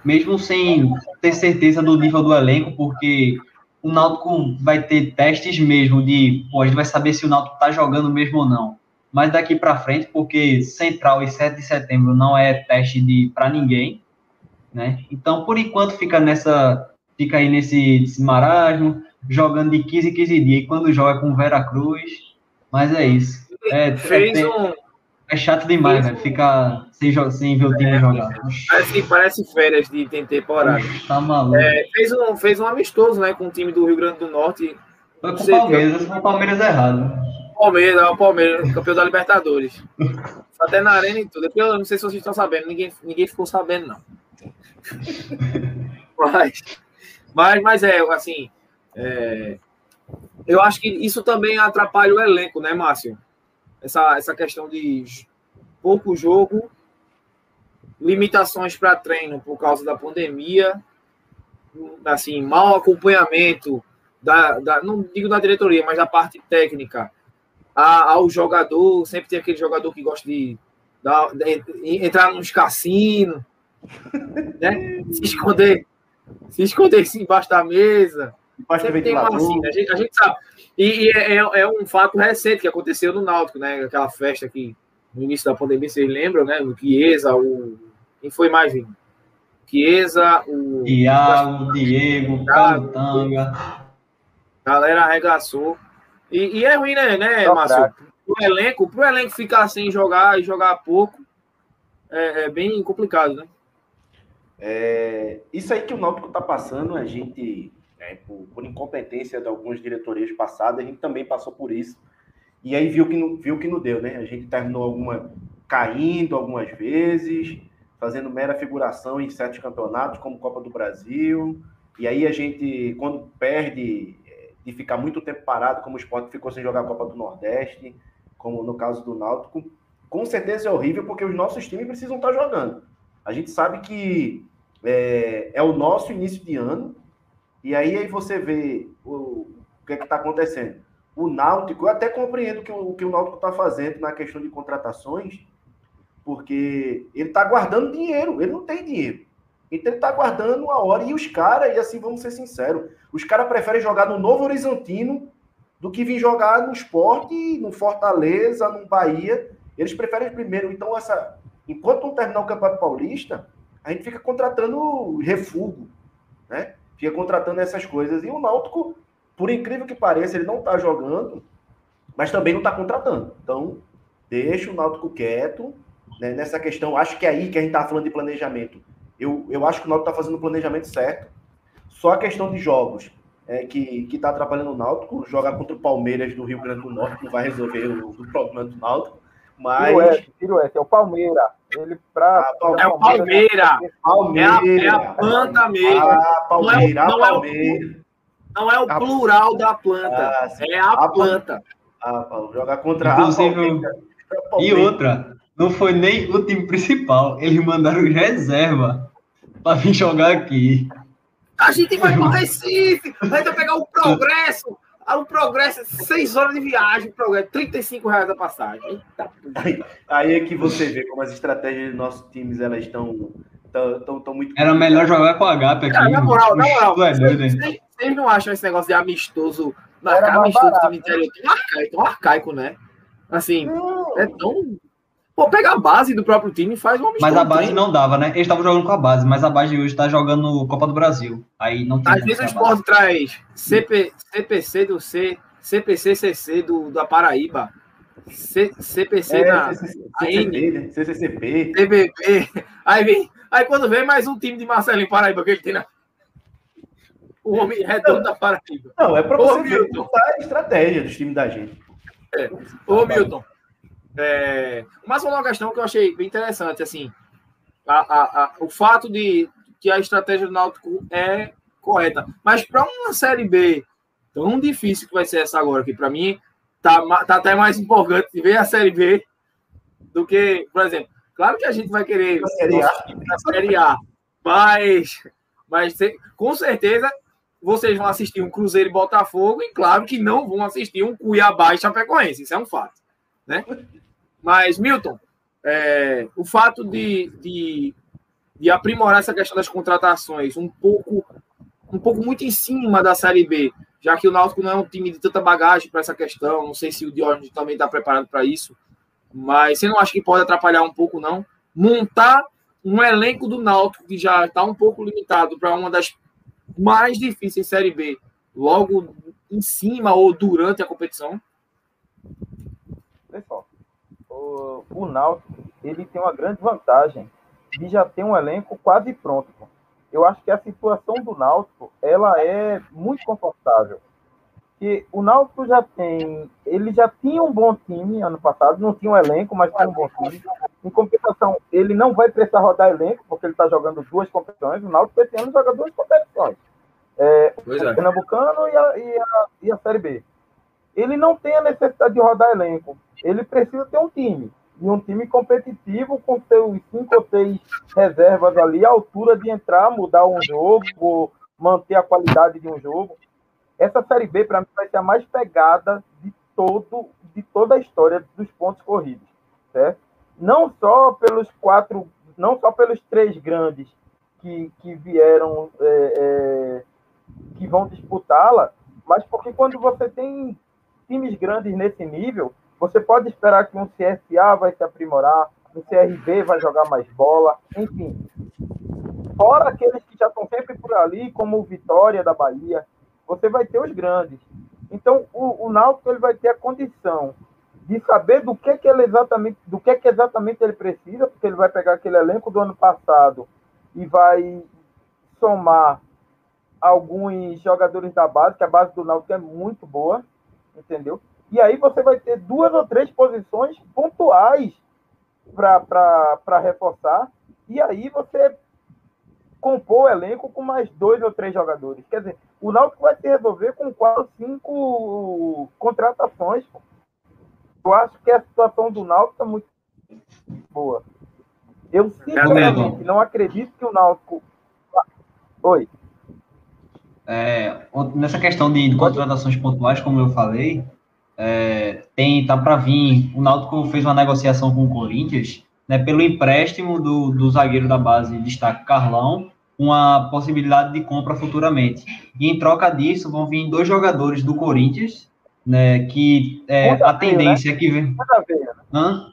mesmo sem ter certeza do nível do elenco, porque o Náutico vai ter testes mesmo de, pô, a gente vai saber se o Náutico tá jogando mesmo ou não. Mas daqui para frente, porque Central e 7 de setembro não é teste de para ninguém, né? Então, por enquanto fica nessa fica aí nesse, nesse marasmo, jogando de 15 em 15 dias, e quando joga com Vera Cruz, mas é isso. É,
Fez é, um
é chato demais, velho. Ficar sem, sem ver o time é, jogar.
Parece, parece férias de temporada.
Tá maluco.
É, fez, um, fez um amistoso, né, com o time do Rio Grande do Norte.
Foi com o Palmeiras, foi o Palmeiras errado.
Palmeiras, é o Palmeiras, campeão da Libertadores. Até na arena e tudo. Eu não sei se vocês estão sabendo, ninguém, ninguém ficou sabendo, não. <laughs> mas, mas, mas é, assim, é, eu acho que isso também atrapalha o elenco, né, Márcio? Essa, essa questão de pouco jogo, limitações para treino por causa da pandemia, assim, mau acompanhamento da, da não digo da diretoria, mas da parte técnica a, ao jogador, sempre tem aquele jogador que gosta de, de, de entrar nos cassinos, né? Se esconder, se esconder embaixo da mesa. Sempre tem uma assim, a gente, a gente sabe. E, e é, é, é, um fato recente que aconteceu no Náutico, né? Aquela festa que no início da pandemia, vocês lembram, né? O Chiesa, o. Quem foi mais vindo? Chiesa, o.
Iago, Diego, Cantanga.
Galera arregaçou. E, e, é ruim, né, né, Márcio? Pro elenco, pro elenco ficar sem jogar e jogar pouco, é, é bem complicado, né?
É, isso aí que o Náutico tá passando, a gente né? Por, por, incompetência de algumas diretorias passadas, a gente também passou por isso. E aí viu que não, viu que não deu, né? A gente terminou alguma caindo algumas vezes, fazendo mera figuração em certos campeonatos, como Copa do Brasil. E aí a gente, quando perde eh, de ficar muito tempo parado, como o esporte ficou sem jogar a Copa do Nordeste, como no caso do Náutico, com certeza é horrível, porque os nossos times precisam estar jogando. A gente sabe que é, é o nosso início de ano, e aí, aí você vê o, o que é está acontecendo. O Náutico, eu até compreendo que o que o Náutico está fazendo na questão de contratações, porque ele está guardando dinheiro, ele não tem dinheiro. Então ele está guardando a hora. E os caras, e assim vamos ser sinceros, os caras preferem jogar no Novo Horizontino do que vir jogar no esporte, no Fortaleza, no Bahia. Eles preferem primeiro. Então, essa, enquanto não terminar o Campeonato Paulista, a gente fica contratando refúgio, né? Fica contratando essas coisas. E o Náutico, por incrível que pareça, ele não está jogando, mas também não está contratando. Então, deixa o Náutico quieto. Né? Nessa questão, acho que é aí que a gente está falando de planejamento. Eu, eu acho que o Náutico está fazendo o planejamento certo. Só a questão de jogos é, que está atrapalhando o Náutico, jogar contra o Palmeiras do Rio Grande do Norte não vai resolver o, o problema do Náutico. Mas.
Tiro S, tiro S, é o Palmeira. Ele pra,
ah, é o Palmeira. Palmeira. É, a, é a planta mesmo.
Ah, Palmeira, não é, não Palmeira.
É o, não é o plural da planta. Ah, é a, a planta.
Ah, jogar contra
Inclusive, a Palmeira. E outra, não foi nem o time principal. Eles mandaram reserva para vir jogar aqui.
A gente vai para Recife, vai pegar o progresso. O progresso é 6 horas de viagem, progresso, 35 reais a passagem.
Aí, aí, é que você vê como as estratégias dos nossos times elas estão tão, tão, muito.
Era melhor jogar com a HP aqui.
na moral, na moral, é vocês, vocês, não acham esse negócio de amistoso, marcar amistoso do time interior tão arcaico, tão arcaico, né? Assim, não. é tão Pô, pega a base do próprio time e faz uma
Mas a base não dava, né? Eles estavam jogando com a base, mas a base de hoje está jogando Copa do Brasil. Aí não tem.
Às vezes o esporte traz CP, CPC do C, CPCCC do, da Paraíba. C, CPC é, da
CCCP, né? CCCP.
CBP. Aí vem. Aí quando vem mais um time de Marcelinho Paraíba que ele tem na. O homem redondo da Paraíba.
Não, é para você ver a estratégia dos times da gente.
É. Ô, Milton. É, mas uma questão que eu achei bem interessante, assim, a, a, a, o fato de que a estratégia do Náutico é correta, mas para uma Série B tão difícil que vai ser essa agora, que para mim tá, tá até mais empolgante de ver a Série B do que, por exemplo, claro que a gente vai querer a Série A, a série a mas, mas com certeza vocês vão assistir um Cruzeiro e Botafogo e claro que não vão assistir um Cuiabá e Chapecoense, isso é um fato, né? Mas, Milton, é, o fato de, de, de, aprimorar essa questão das contratações um pouco, um pouco muito em cima da Série B, já que o Náutico não é um time de tanta bagagem para essa questão, não sei se o Diógenes também está preparado para isso, mas você não acha que pode atrapalhar um pouco, não? Montar um elenco do Náutico que já está um pouco limitado para uma das mais difíceis Série B, logo em cima ou durante a competição?
Pessoal, o, o Náutico ele tem uma grande vantagem de já ter um elenco quase pronto. Eu acho que a situação do Náutico ela é muito confortável. Que o Náutico já tem, ele já tinha um bom time ano passado, não tinha um elenco, mas tinha um bom time. Em compensação, ele não vai precisar rodar elenco, porque ele está jogando duas competições. O Náutico esse ano joga duas competições. É, o é. Pernambucano e a, e, a, e a Série B ele não tem a necessidade de rodar elenco. Ele precisa ter um time. E um time competitivo com seus cinco ou seis reservas ali, à altura de entrar, mudar um jogo, manter a qualidade de um jogo. Essa Série B, para mim, vai ser a mais pegada de, todo, de toda a história dos pontos corridos. Certo? Não só pelos quatro, não só pelos três grandes que, que vieram, é, é, que vão disputá-la, mas porque quando você tem times grandes nesse nível, você pode esperar que um CSA vai se aprimorar, um CRB vai jogar mais bola, enfim. Fora aqueles que já estão sempre por ali, como o Vitória da Bahia, você vai ter os grandes. Então, o, o Náutico ele vai ter a condição de saber do que, que ele exatamente, do que, que exatamente ele precisa, porque ele vai pegar aquele elenco do ano passado e vai somar alguns jogadores da base, que a base do Náutico é muito boa, entendeu? E aí você vai ter duas ou três posições pontuais para reforçar, e aí você compor o elenco com mais dois ou três jogadores. Quer dizer, o Náutico vai se resolver com quatro, cinco contratações. Eu acho que a situação do Náutico está muito boa. Eu sinceramente não acredito que o Náutico. Oi.
É, nessa questão de contratações pontuais, como eu falei, é, tem tá para vir. O Náutico fez uma negociação com o Corinthians, né, pelo empréstimo do, do zagueiro da base, destaque Carlão, uma possibilidade de compra futuramente. E em troca disso vão vir dois jogadores do Corinthians, né, que é, a tendência né? que vem. Hã?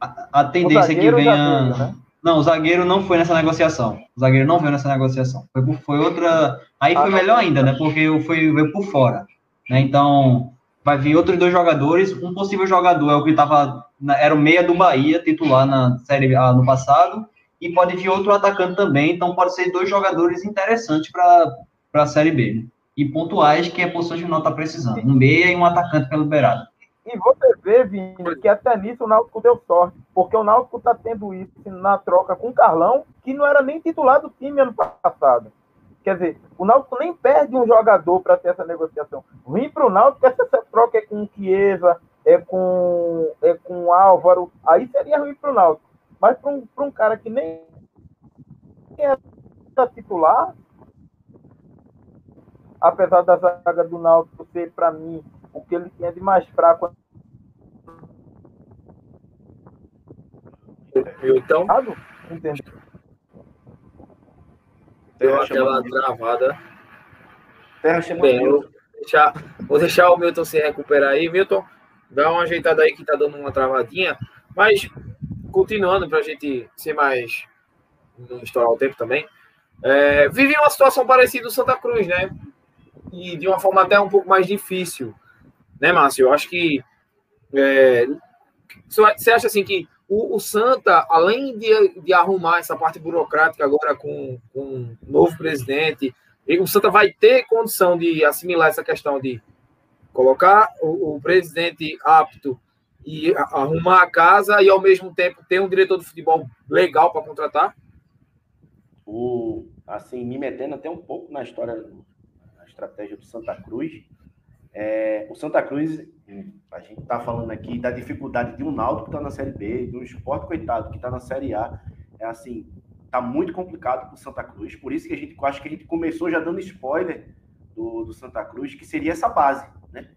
A, a tendência que venha. Né? Não, o zagueiro não foi nessa negociação. O zagueiro não veio nessa negociação. Foi, foi outra. Aí foi melhor ainda, né? Porque foi, veio por fora. Né? Então, vai vir outros dois jogadores. Um possível jogador é o que estava. Era o meia do Bahia, titular na Série A no passado. E pode vir outro atacante também. Então, pode ser dois jogadores interessantes para a Série B. Né? E pontuais que a posição de não está precisando. Um meia e um atacante pelo beirado.
E você vê, Vini, que até nisso o Náutico deu sorte, porque o Náutico está tendo isso na troca com o Carlão, que não era nem titular do time ano passado. Quer dizer, o Náutico nem perde um jogador para ter essa negociação. Ruim para o Náutico, essa, essa troca é com o Chiesa, é com, é com o Álvaro, aí seria ruim para o Náutico. Mas para um, um cara que nem é titular, apesar da zaga do Náutico ser, para mim, o que ele tinha de mais fraco.
Então,
entendeu?
Deu aquela travada.
Terra chama
Bem, eu vou deixar, vou deixar o Milton se recuperar aí. Milton, dá uma ajeitada aí que tá dando uma travadinha. Mas, continuando, para a gente ser mais. não estourar o tempo também. É, vive uma situação parecida do Santa Cruz, né? E de uma forma até um pouco mais difícil né, Márcio? Eu acho que é, você acha assim que o, o Santa, além de, de, arrumar essa parte burocrática agora com, com um novo presidente, o Santa vai ter condição de assimilar essa questão de colocar o, o presidente apto e arrumar a casa e ao mesmo tempo ter um diretor de futebol legal para contratar?
O, assim, me metendo até um pouco na história, na estratégia do Santa Cruz, é, o Santa Cruz, a gente está falando aqui da dificuldade de um Naldo que está na Série B, de um esporte coitado que está na Série A. É assim, tá muito complicado para o Santa Cruz. Por isso que a gente acho que a gente começou já dando spoiler do, do Santa Cruz, que seria essa base, né?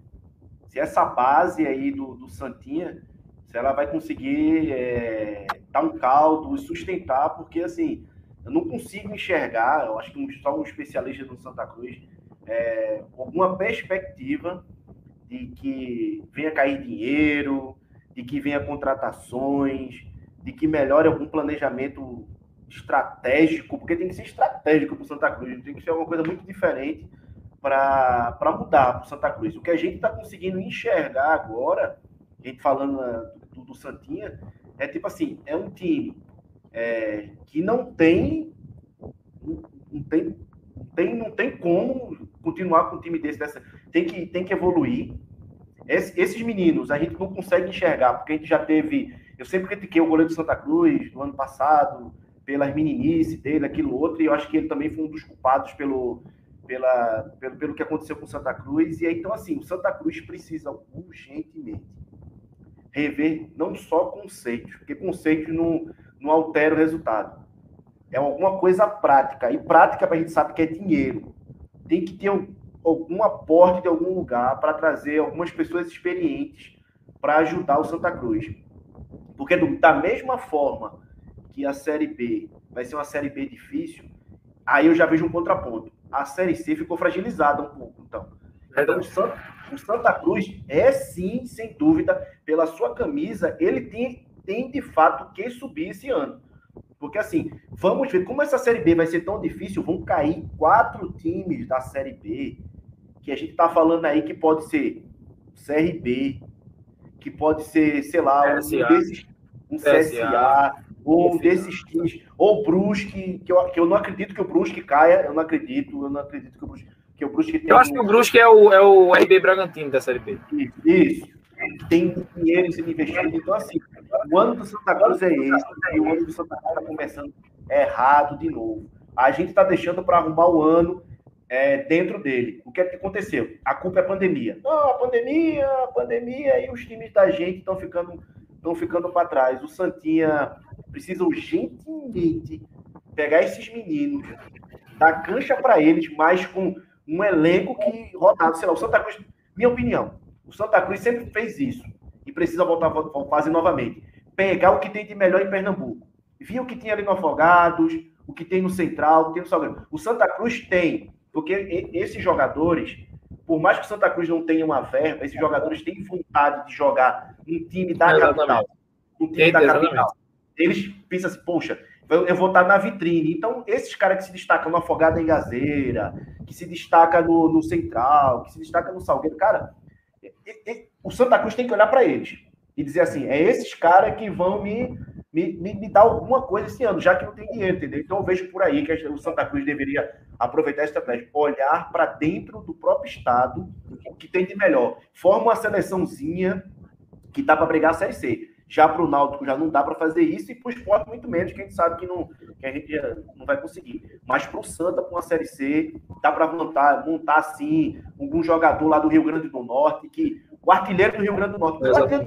Se essa base aí do, do Santinha, se ela vai conseguir é, dar um caldo e sustentar, porque assim, eu não consigo enxergar, eu acho que só um especialista do Santa Cruz é, alguma perspectiva de que venha cair dinheiro, de que venha contratações, de que melhore algum planejamento estratégico, porque tem que ser estratégico para o Santa Cruz, tem que ser alguma coisa muito diferente para mudar para o Santa Cruz. O que a gente está conseguindo enxergar agora, a gente falando uh, do, do, Santinha, é tipo assim, é um time é, que não tem, não tem tem, não tem como continuar com um time desse. Dessa, tem, que, tem que evoluir. Esse, esses meninos a gente não consegue enxergar, porque a gente já teve. Eu sempre critiquei o goleiro do Santa Cruz no ano passado, pelas meninices dele, aquilo outro, e eu acho que ele também foi um dos culpados pelo, pela, pelo, pelo que aconteceu com o Santa Cruz. E aí, então, assim, o Santa Cruz precisa urgentemente rever não só conceitos, porque conceitos não, não altera o resultado é alguma coisa prática. E prática, a gente sabe que é dinheiro. Tem que ter algum aporte de algum lugar para trazer algumas pessoas experientes para ajudar o Santa Cruz. Porque da mesma forma que a Série B vai ser uma Série B difícil, aí eu já vejo um contraponto. A Série C ficou fragilizada um pouco, então. Então, o Santa, o Santa Cruz é sim, sem dúvida, pela sua camisa, ele tem, tem de fato que subir esse ano. Porque assim, vamos ver como essa Série B vai ser tão difícil, vão cair quatro times da Série B, que a gente está falando aí que pode ser CRB, que pode ser, sei lá, CSA. um desses, um CSA, CSA ou um desses times, ou o Brusque, que eu, que eu não acredito que o Brusque caia, eu não acredito, eu não acredito que o Brusque, que o Brusque
Eu acho um... que o Brusque é o, é o RB Bragantino da Série B.
Isso, tem dinheiro sendo investido, então assim, o ano do Santa Cruz é esse, e o ano do Santa Cruz está começando errado de novo. A gente está deixando para arrumar o ano é, dentro dele. O que, é que aconteceu? A culpa é a pandemia. Não, a pandemia, a pandemia, e os times da gente estão ficando, estão ficando para trás. O Santinha precisa urgentemente pegar esses meninos, dar cancha para eles, mas com um elenco que rodado, sei lá, o Santa Cruz, minha opinião, o Santa Cruz sempre fez isso e precisa voltar a fazer novamente pegar o que tem de melhor em Pernambuco. Via o que tinha ali no Afogados, o que tem no Central, o que tem no Salgueiro. O Santa Cruz tem, porque esses jogadores, por mais que o Santa Cruz não tenha uma verba, esses jogadores têm vontade de jogar um time da capital. Um time da capital. Eles pensam assim, poxa, eu, vou estar na vitrine. Então, esses caras que se destacam no Afogado em Gazeira, que se destaca no, no Central, que se destaca no Salgueiro, cara, o Santa Cruz tem que olhar para eles e dizer assim: é esses caras que vão me, me, me, me, dar alguma coisa esse ano, já que não tem dinheiro, entendeu? Então eu vejo por aí que o Santa Cruz deveria aproveitar essa estratégia, olhar para dentro do próprio estado o que tem de melhor. Forma uma seleçãozinha que dá para brigar a Série C. Já para o Náutico já não dá para fazer isso e para o esporte muito menos, que a gente sabe que, não, que a gente não vai conseguir. Mas para o Santa, com a Série C, dá para montar, montar assim, algum jogador lá do Rio Grande do Norte, que o artilheiro do Rio Grande do Norte, o artilheiro,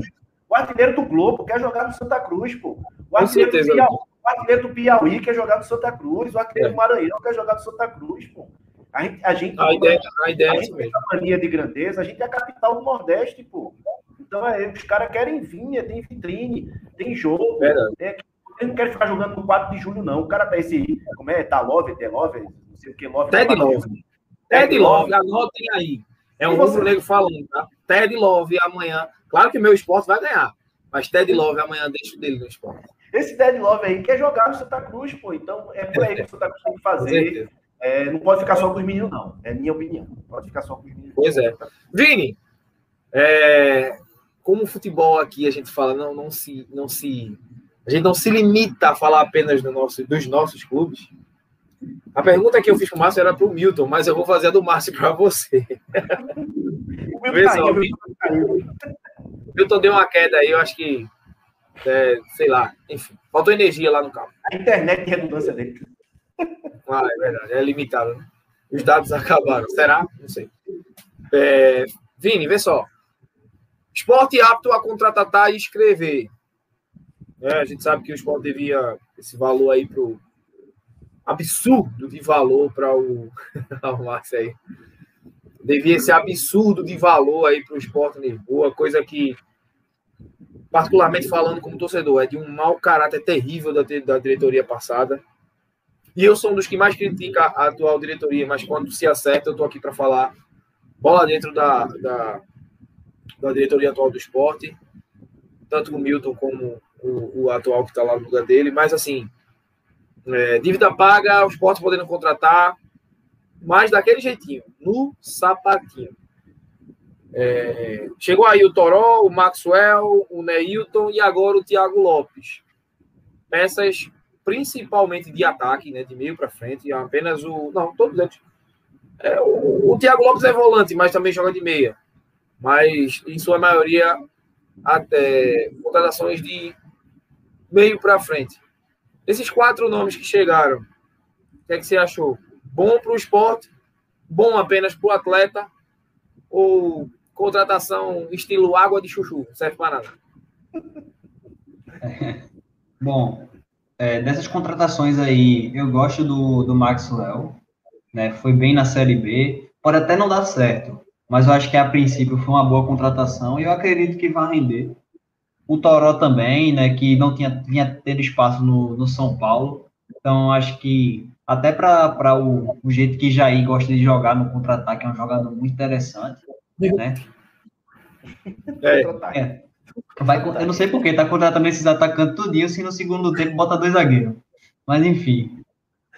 o artilheiro do Globo quer jogar no Santa Cruz, pô. O artilheiro, do Piauí, o artilheiro do Piauí quer jogar no Santa Cruz, o artilheiro é. do Maranhão quer jogar no Santa Cruz, pô. A gente, a gente,
a ideia, a ideia a
gente tem a mania de grandeza, a gente é a capital do Nordeste, pô. Então, é, os caras querem vinha, tem vitrine, tem jogo. Né? Eles não querem ficar jogando no 4 de julho, não. O cara tá esse. Como é? Tá Love, The Love, não sei o que, Love.
Ted Love. Ted Love, anotem aí. É um rubro negro falando, tá? Ted Love amanhã. Claro que meu esporte vai ganhar. Mas Ted Love amanhã deixa dele no esporte.
Esse Ted Love aí quer jogar no Santa Cruz, pô. Então é por aí que o Santa Cruz tem que fazer. É, não pode ficar só com os meninos, não. É minha opinião. Pode ficar só com os meninos.
Pois é. Vini, é, como o futebol aqui a gente fala, não, não se, não se, a gente não se limita a falar apenas do nosso, dos nossos clubes. A pergunta que eu fiz para o Márcio era para o Milton, mas eu vou fazer a do Márcio para você. Vê só, Milton deu uma queda aí, eu acho que, é, sei lá, enfim, faltou energia lá no carro.
A internet de redundância dele.
Ah, é verdade, é limitado. Né? Os dados <laughs> acabaram. Será? Não sei. É, Vini, vê só. Esporte apto a contratar e escrever. É, a gente sabe que o esporte devia esse valor aí para o absurdo de valor para o. <laughs> o Márcio aí. Devia esse absurdo de valor aí para o esporte Lisboa, coisa que, particularmente falando como torcedor, é de um mau caráter terrível da, da diretoria passada. E eu sou um dos que mais critica a atual diretoria, mas quando se acerta, eu estou aqui para falar bola dentro da, da da diretoria atual do esporte, tanto o Milton como o, o atual que está lá no lugar dele, mas assim, é, dívida paga, o esporte podendo contratar, mas daquele jeitinho, no sapatinho. É, chegou aí o Toró, o Maxwell, o Neilton e agora o Thiago Lopes. Peças principalmente de ataque, né, de meio para frente, apenas o. Não, todos eles. É, o, o Thiago Lopes é volante, mas também joga de meia mas em sua maioria até contratações de meio para frente. Esses quatro nomes que chegaram, o que, é que você achou? Bom para o esporte? Bom apenas para o atleta? Ou contratação estilo água de chuchu? Serve para nada. <laughs>
Bom, é, dessas contratações aí, eu gosto do, do Maxwell, né? Foi bem na Série B. Pode até não dar certo, mas eu acho que a princípio foi uma boa contratação e eu acredito que vai render. O Toró também, né, que não tinha, tinha tendo espaço no, no São Paulo, então acho que até para o, o jeito que Jair gosta de jogar no contra-ataque, é um jogador muito interessante, né? É. é. Vai, eu não sei porquê, tá contratando esses atacantes tudinho, se no segundo tempo bota dois zagueiros. Mas enfim.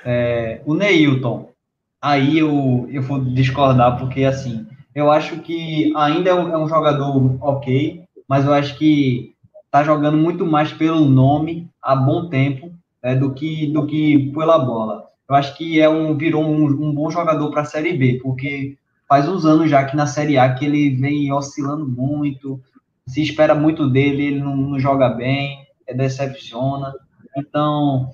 É, o Neilton, aí eu, eu vou discordar, porque assim, eu acho que ainda é um, é um jogador ok, mas eu acho que está jogando muito mais pelo nome há bom tempo é, do que do que pela bola. Eu acho que é um virou um, um bom jogador para a Série B, porque faz uns anos já que na Série A que ele vem oscilando muito, se espera muito dele, ele não, não joga bem, é, decepciona. Então,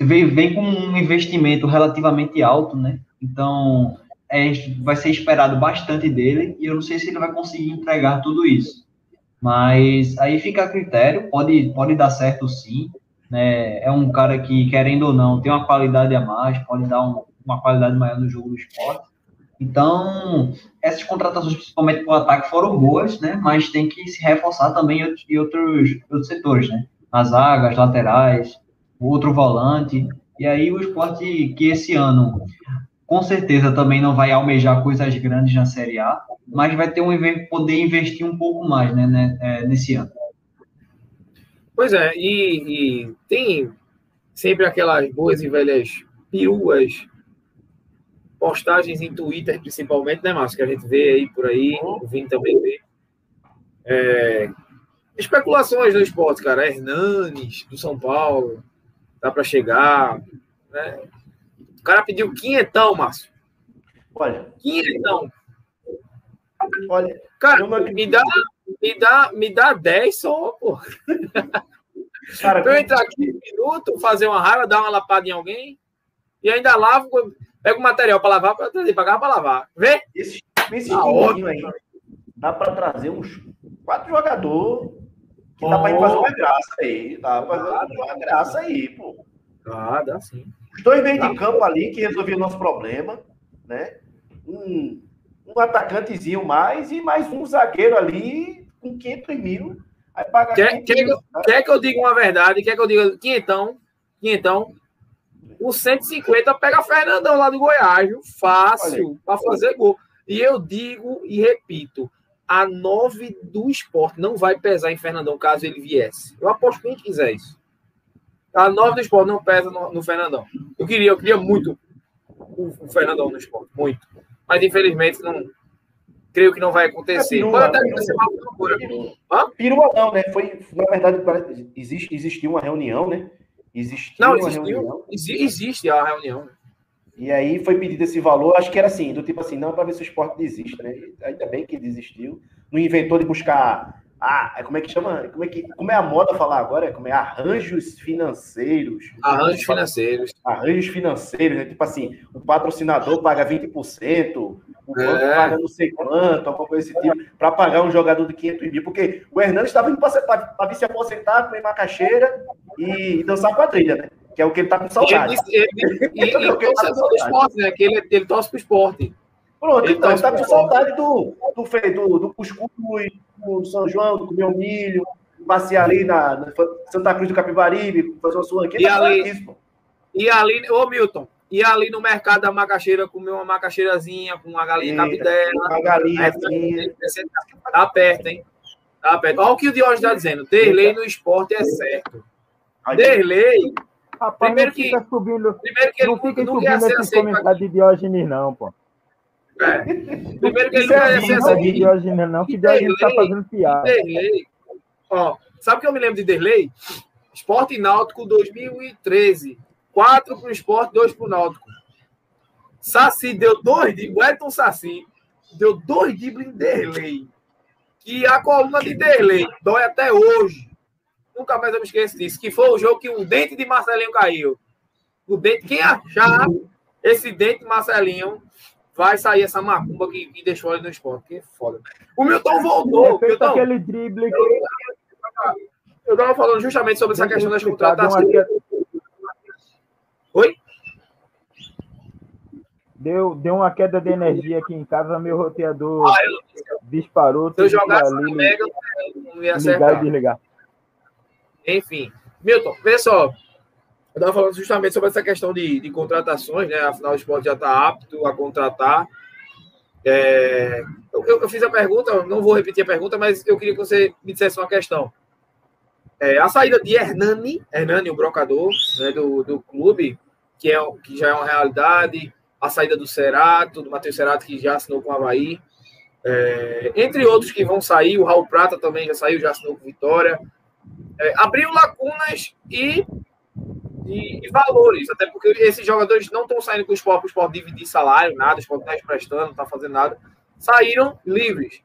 vem, vem com um investimento relativamente alto, né? Então, é, vai ser esperado bastante dele e eu não sei se ele vai conseguir entregar tudo isso. Mas aí fica a critério, pode, pode dar certo sim. Né? É um cara que, querendo ou não, tem uma qualidade a mais, pode dar um, uma qualidade maior no jogo do esporte. Então, essas contratações, principalmente para o ataque, foram boas, né? mas tem que se reforçar também em outros, outros setores, né? As zagas, laterais, outro volante. E aí o esporte que esse ano com certeza também não vai almejar coisas grandes na Série A, mas vai ter um poder investir um pouco mais né, né é, nesse ano.
Pois é, e, e, tem sempre aquelas boas e velhas peruas, postagens em Twitter, principalmente, né, Márcio? Que a gente vê aí por aí, o Vini também vê. É, especulações no esporte, cara. Hernanes, do São Paulo, dá para chegar. Né? O cara pediu quinhentão, Márcio.
Olha.
Quinhentão.
Olha.
Cara, me dá, me, dá, me dá 10 só, pô. Cara, pra eu entrar aqui um minuto, fazer uma raiva, dar uma lapada em alguém e ainda lavo, pego o material para lavar, para trazer para para lavar. Vê?
Esse, esse ah, aí dá para trazer uns quatro jogadores que oh. dá para fazer uma graça aí. Dá para fazer uma graça aí, pô.
Ah, dá sim.
Os dois meios de campo ali que resolviam o nosso problema, né? Um, um atacantezinho mais e mais um zagueiro ali com 500 mil
quer, quer, que eu, quer que eu diga uma verdade? Quer que eu diga quinhentão? Quinhentão? O 150 pega Fernandão lá do Goiás? Fácil, para fazer gol. E eu digo e repito, a 9 do esporte não vai pesar em Fernandão caso ele viesse. Eu aposto quem quiser isso. A 9 do esporte não pesa no, no Fernandão. Eu queria, eu queria muito o, o Fernandão no esporte, muito. Mas infelizmente não, creio que não vai acontecer. É até acontecer uma loucura.
Perua não, né? Foi, na verdade, existe, existiu uma reunião, né? Existiu
não, existiu, reunião. Existe a reunião.
E aí foi pedido esse valor, acho que era assim, do tipo assim, não, para ver se o esporte desiste, né? Ainda bem que desistiu. Não inventou de buscar ah, é como é que chama? Como é, que, como é a moda falar agora? Como é arranjos financeiros.
Arranjos financeiros.
Arranjos financeiros, né? Tipo assim, o patrocinador paga 20%, o banco é. paga não sei quanto, alguma coisa desse tipo, para pagar um jogador de 500 mil. Porque o Hernandes estava indo para vir se aposentar, comer macaxeira e, e dançar quadrilha, né? Que é o que ele tá com saudade.
Ele, ele, ele, <laughs> ele, ele, tá do esporte, né? Que ele, ele torce pro esporte.
Pronto, ele então, ele tá com saudade do, do, do, do cuscuz, do São João, do comer milho, passear ali na, na, Santa Cruz do Capibaribe, fazer uma sua aqui.
E tá ali, e ali, ô Milton, e ali no mercado da macaxeira, comer uma macaxeirazinha com uma galinha cabidela.
Uma galinha assim.
Tá perto, hein? Tá perto. Olha o que o Diógenes está dizendo. Ter lei no esporte é certo. Ter lei.
Rapaz, primeiro que, subindo,
primeiro que ele não,
fica subindo esses comentários de Diógenes, não, pô.
É. Primeiro que ele não ia ser
assim. Diógenes, não, que Diógenes está fazendo piada.
Derlei. Ó, sabe o que eu me lembro de Derlei? Esporte Náutico 2013. Quatro para o esporte, dois para o Náutico. Saci deu dois de Wellington Saci deu dois dribles em Derlei. Que a coluna de Derlei dói até hoje. Nunca mais eu me esqueço disso. Que foi o jogo que o dente de Marcelinho caiu. O dente, quem achar esse dente de Marcelinho vai sair essa macumba que, que deixou ele no esporte. Que foda. O Milton voltou.
É
Milton,
aquele drible.
Eu estava falando justamente sobre essa questão das contratações. Oi?
Deu, deu uma queda de energia aqui em casa, meu roteador ah, eu... disparou.
Se eu jogasse ali, Mega, não ia acertar. Ligar e desligar. Enfim. Milton, vê só. Eu estava falando justamente sobre essa questão de, de contratações, né? Afinal, o esporte já está apto a contratar. É, eu, eu, fiz a pergunta, não vou repetir a pergunta, mas eu queria que você me dissesse uma questão. É, a saída de Hernani, Hernani, o brocador né, do, do clube, que, é, que já é uma realidade, a saída do Cerato, do Matheus Cerato, que já assinou com o Havaí, é, entre outros que vão sair, o Raul Prata também já saiu, já assinou com Vitória. É, abriu lacunas e de, de, valores, até porque esses jogadores não estão saindo com o esporte o dividir salário, nada, o esporte não está emprestando, não está fazendo nada, saíram livres.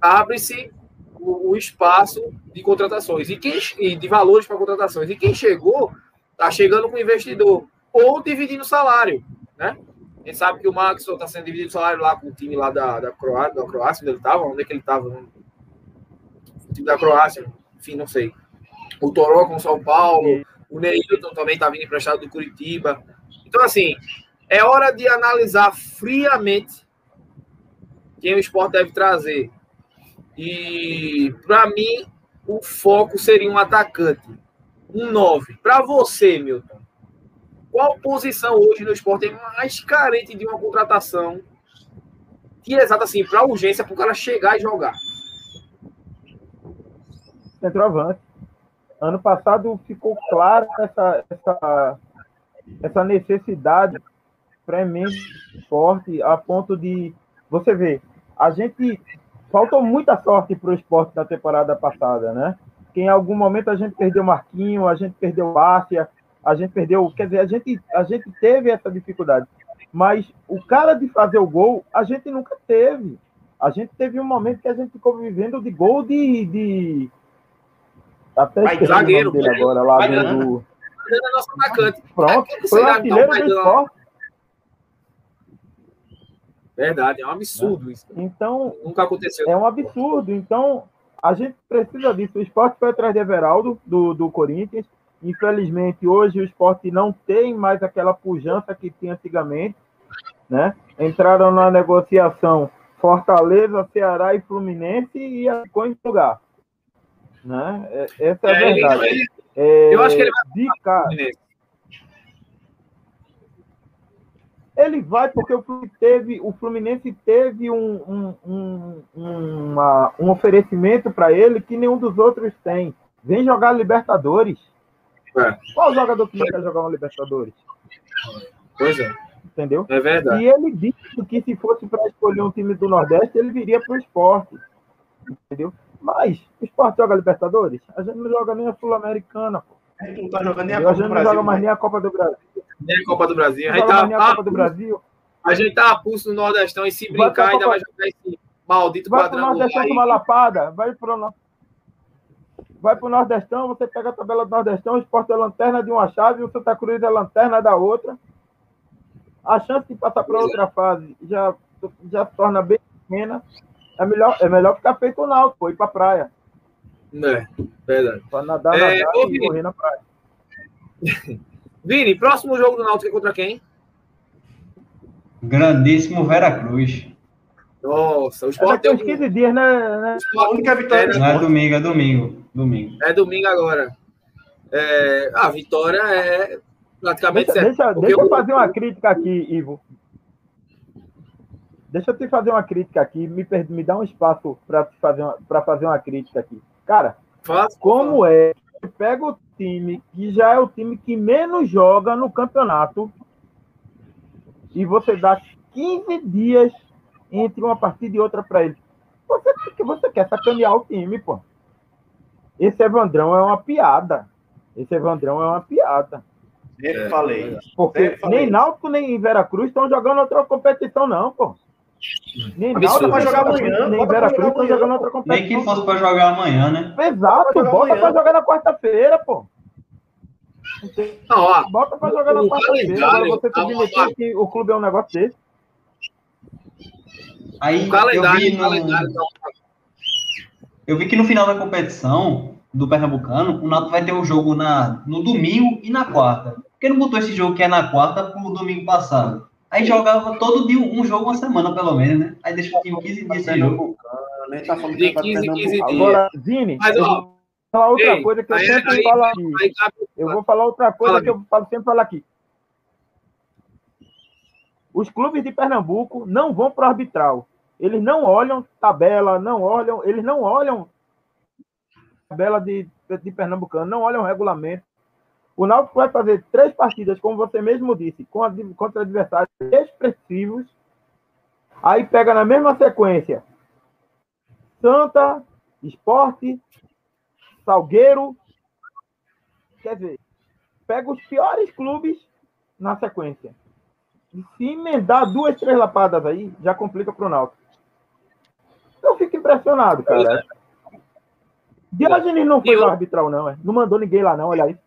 Abre-se o, o, espaço de contratações e, quem, e de valores para contratações. E quem chegou, está chegando com investidor ou dividindo salário, né? A gente sabe que o Max está sendo dividido salário lá com o time lá da, da, Croácia, da Croácia, onde ele estava, onde é que ele estava? O time da Croácia, enfim, não sei. O Toró com o São Paulo, o Neilton também está vindo emprestado do Curitiba. Então, assim, é hora de analisar friamente quem o esporte deve trazer. E, para mim, o foco seria um atacante. Um 9. Para você, Milton, qual posição hoje no esporte é mais carente de uma contratação que é exato assim, para urgência, para o cara chegar e jogar?
Centroavante. Ano passado ficou clara essa, essa, essa necessidade premente forte a ponto de você ver, a gente faltou muita sorte para o esporte na temporada passada, né? Que em algum momento a gente perdeu Marquinho, a gente perdeu Bárcia, a gente perdeu, quer dizer, a gente, a gente teve essa dificuldade. Mas o cara de fazer o gol, a gente nunca teve. A gente teve um momento que a gente ficou vivendo de gol de. de... Até
Vai, zagueiro,
dele agora, lá do.
É nosso atacante.
Pronto, foi o artilheiro do esporte.
Verdade, é um absurdo isso.
Então,
nunca aconteceu.
É um absurdo. Então, a gente precisa disso. O esporte foi atrás de Everaldo, do, do Corinthians. Infelizmente, hoje o esporte não tem mais aquela pujança que tinha antigamente. Né? Entraram na negociação Fortaleza, Ceará e Fluminense e ficou em lugar. Né? É, essa é a é, verdade. Ele,
é, eu acho que ele vai
de cara, Ele vai porque o Fluminense teve, o Fluminense teve um, um, um, uma, um oferecimento para ele que nenhum dos outros tem. Vem jogar Libertadores. É. Qual jogador que não quer jogar uma Libertadores?
Pois é.
Entendeu?
É verdade.
E ele disse que se fosse para escolher um time do Nordeste, ele viria para o esporte. Entendeu? Mas o esporte joga Libertadores? A gente não joga nem a Sul-Americana, pô.
A gente não tá jogando nem a Copa
do Brasil. A gente não joga mais nem a Copa do Brasil.
Nem a Copa do Brasil.
A gente tá, nem a Copa do Brasil.
A gente tá a pulso no Nordestão e se brincar ainda vai jogar esse maldito
vai Vai pro Nordestão com uma lapada. Vai pro, vai pro Nordestão, você pega a tabela do Nordestão, o esporte é lanterna de uma chave, o Santa Cruz é lanterna da outra. A chance de passar para outra é. fase já, já se torna bem pequena. É melhor, é melhor ficar feito o Náutico, ir pra praia.
É, verdade.
Pra nadar, é, nadar e correr na praia. <laughs>
Vini, próximo jogo do Náutico é contra quem?
Grandíssimo Veracruz.
Nossa, o
Sport é tem uns 15 dias, né? né?
A única vitória.
É, não é domingo, é domingo. domingo.
É domingo agora. É, a vitória é praticamente
deixa, Deixa, deixa eu fazer uma crítica aqui, Ivo. Deixa eu te fazer uma crítica aqui. Me, me dá um espaço para fazer, uma, fazer uma crítica aqui. Cara,
Faz,
como é que pega o time que já é o time que menos joga no campeonato e você dá 15 dias entre uma partida e outra para ele? Você, você quer sacanear o time, pô. Esse Evandrão é uma piada. Esse Evandrão é uma piada.
Sempre falei.
Porque falei. nem Náutico nem Veracruz estão jogando outra competição, não, pô.
Nem vai jogar amanhã.
Nem Veracruz estão jogando outra competição.
Nem que fosse para jogar amanhã, né?
Exato, bota para jogar na quarta-feira, pô.
Não, ó,
bota para jogar na quarta-feira. Agora você submeter que o clube é um negócio desse.
Aí,
o calendário,
eu vi, no...
calendário
eu vi que no final da competição do Pernambucano, o Nato vai ter um jogo na, no domingo e na quarta. Por que não botou esse jogo que é na quarta pro domingo passado? Aí jogava todo dia um jogo uma semana, pelo menos, né? Aí deixa o time 15 dias sem jogo.
Tá de 15,
15 dias.
Agora, Vini, Mas, ó, eu vou falar outra ei, coisa que eu aí, sempre aí, falo aqui. Aí, eu vou falar outra coisa Fala, que eu falo, sempre falar aqui. Os clubes de Pernambuco não vão para o arbitral. Eles não olham tabela, não olham, eles não olham tabela de, de Pernambucano, não olham regulamento. O Náutico vai fazer três partidas, como você mesmo disse, contra adversários expressivos. Aí pega na mesma sequência Santa, Esporte, Salgueiro. Quer dizer, pega os piores clubes na sequência. E se emendar duas, três lapadas aí, já complica para o Náutico. Eu fico impressionado, cara. Diógenes não foi eu... arbitral, não. É. Não mandou ninguém lá, não. Olha aí.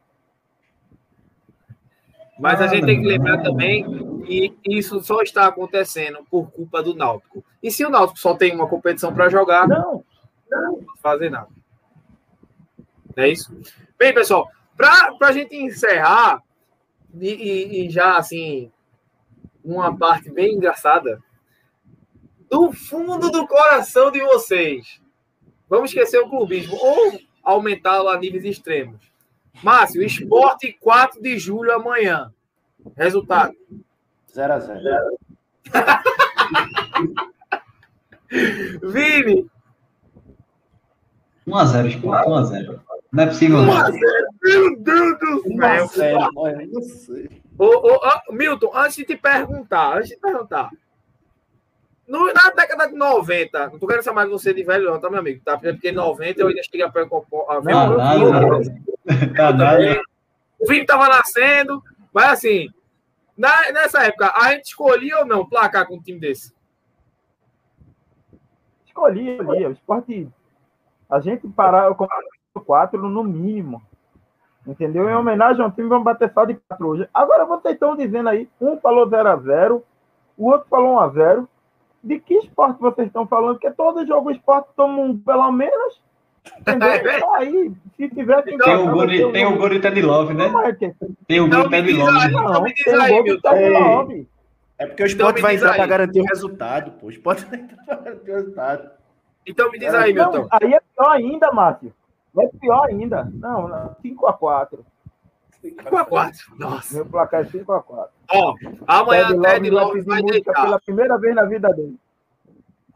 Mas a gente tem que lembrar também que isso só está acontecendo por culpa do Náutico. E se o Náutico só tem uma competição para jogar,
não,
não fazer nada. É isso? Bem, pessoal, para a gente encerrar, e, e, e, já assim, uma parte bem engraçada, do fundo do coração de vocês, vamos esquecer o clubismo ou aumentá-lo a níveis extremos. Márcio, esporte 4 de julho amanhã. Resultado:
0 a 0
Vini.
1 a 0 esporte, 1 a 0 Não é possível, não.
Meu Deus do céu.
Sério, olha, não sei.
Ô, ô, ô, Milton, antes de te perguntar, antes de te perguntar. No- na década de 90, não tô querendo chamar você de velho, não, tá, meu amigo? Tá? Porque em 90 eu ainda cheguei a, ver
Não, eu-
caralho.
O Vini tava nascendo, mas assim, na- nessa época, a gente escolhia ou não placar com um time desse?
Escolhi, escolhi. O esporte. A gente parar com quatro no mínimo. Entendeu? Em homenagem ao time, vamos bater só de quatro hoje. Agora vocês estão dizendo aí, um falou 0x0, o outro falou 1x0. De que esporte vocês estão falando? Porque todo jogo esporte toma um pelo menos. Entendeu? Então, <laughs> aí, se tiver que
Tem o
um
tem gol de Ted Love, né?
Não, é
Tem o
Então
de
me
Ted
diz
Love.
aí,
não,
então me diz
tem o
aí,
Ei.
Love.
É porque o
Então
esporte
me
vai entrar para garantir o resultado, pô. O esporte vai entrar para garantir o resultado.
Então me diz aí, Milton.
Não, aí é pior ainda, Márcio. É pior ainda. Não, não 5x4.
5x4. Nossa.
Meu placar é 5x4.
Ó, amanhã
Ted
Ted
Love vai
vai deitar.
pela primeira vez na vida dele.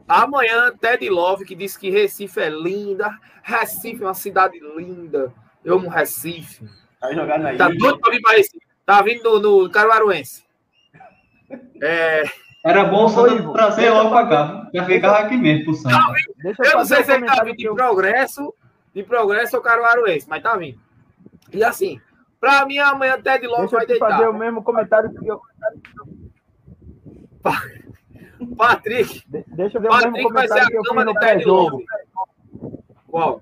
Amanhã, Ted Love, que disse que Recife é linda. Recife é uma cidade linda. Eu amo Recife.
Vai jogar na
Tá
ilha.
doido pra vir pra Recife. Tá vindo no, no Caruaruense. É,
Era bom só trazer logo pra cá. Já ficava aqui mesmo pro Santa.
Deixa eu,
eu não sei se ele tá vindo de
eu...
progresso, de progresso ou Caruaruense, mas tá vindo. E assim, pra mim, amanhã Ted Love
Deixa
vai
eu te fazer
deitar.
o mesmo comentário que eu.
Patrick,
de- Deixa eu ver o mesmo
Patrick vai ser
comentário que eu fiz no pré-jogo.
Qual?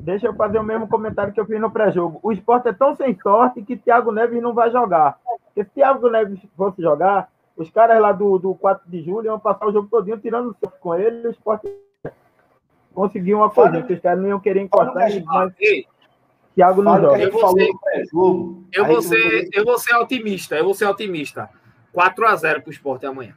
Deixa eu fazer o mesmo comentário que eu fiz no pré-jogo. O esporte é tão sem sorte que Thiago Neves não vai jogar. Porque se Thiago Neves fosse jogar, os caras lá do, do 4 de julho iam passar o jogo todinho tirando o selfie com ele e o esporte conseguiu uma coisa, que os caras não iam querer encostar, mas
Ei,
Thiago não joga.
gente
Eu vou
no pré-jogo.
eu vou ser, eu vou ser otimista, eu vou ser otimista. 4x0 pro esporte amanhã.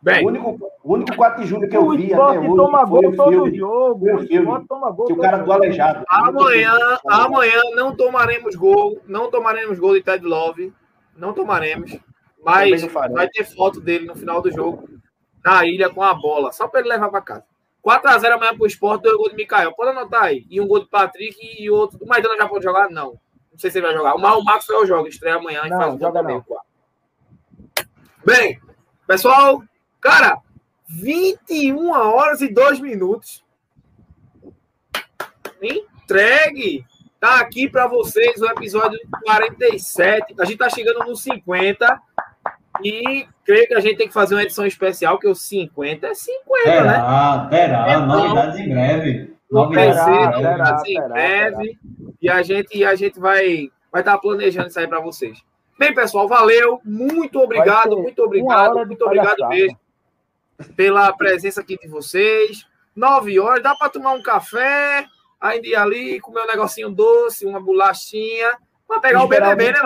Bem,
O único, o único 4 de julho que eu
O
vi até hoje
toma
foi
gol
o
todo
filme.
jogo.
Foi o filme.
toma gol
Que o cara do aleijado.
amanhã, amanhã não tomaremos gol, não tomaremos gol de Ted Love, não tomaremos, mas vai ter foto dele no final do jogo na ilha com a bola, só para ele levar para casa. 4x0 amanhã pro esporte, dois gols de Mikael. Pode anotar aí. E um gol de Patrick e outro. O Maidana já pode jogar? Não. Não sei se ele vai jogar. O Maxwell joga, estreia amanhã e faz gol
joga
também. Bem, pessoal, cara, 21 horas e 2 minutos. Entregue! Tá aqui para vocês o episódio 47. A gente tá chegando no 50. E creio que a gente tem que fazer uma edição especial, que o 50 é 50, né?
Terá, terá.
Então,
Novidades em breve.
No
Novidades
PC, assim, em breve. E a gente, a gente vai vai estar planejando isso aí para vocês. Bem, pessoal, valeu. Muito obrigado, muito obrigado, muito obrigado mesmo pela presença aqui de vocês. Nove horas, dá para tomar um café, ainda ir ali, comer um negocinho doce, uma bolachinha, para pegar o BBB, né?
E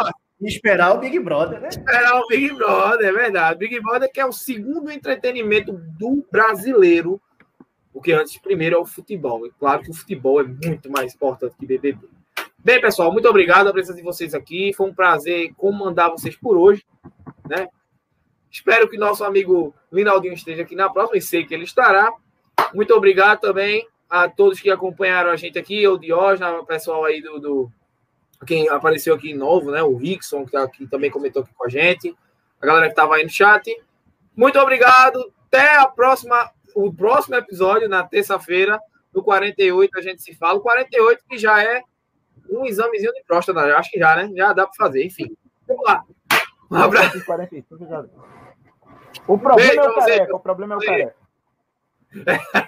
esperar o Big Brother, né?
Esperar o Big Brother, é verdade. Big Brother que é o segundo entretenimento do brasileiro, porque antes, primeiro, é o futebol. E claro que o futebol é muito mais importante que BBB. Bem, pessoal, muito obrigado a presença de vocês aqui. Foi um prazer comandar vocês por hoje, né? Espero que nosso amigo Linaldinho esteja aqui na próxima, e sei que ele estará. Muito obrigado também a todos que acompanharam a gente aqui, o Diógenes, o pessoal aí do, do quem apareceu aqui novo, né? O Rickson, que tá aqui, também comentou aqui com a gente. A galera que estava aí no chat. Muito obrigado. Até a próxima, o próximo episódio, na terça-feira, no 48, a gente se fala. O 48 que já é um examezinho de próstata, acho que já, né? Já dá para fazer. Enfim, vamos lá. Um abraço.
45 já- O problema
Beijo
é o careca. O problema é o careca. <laughs>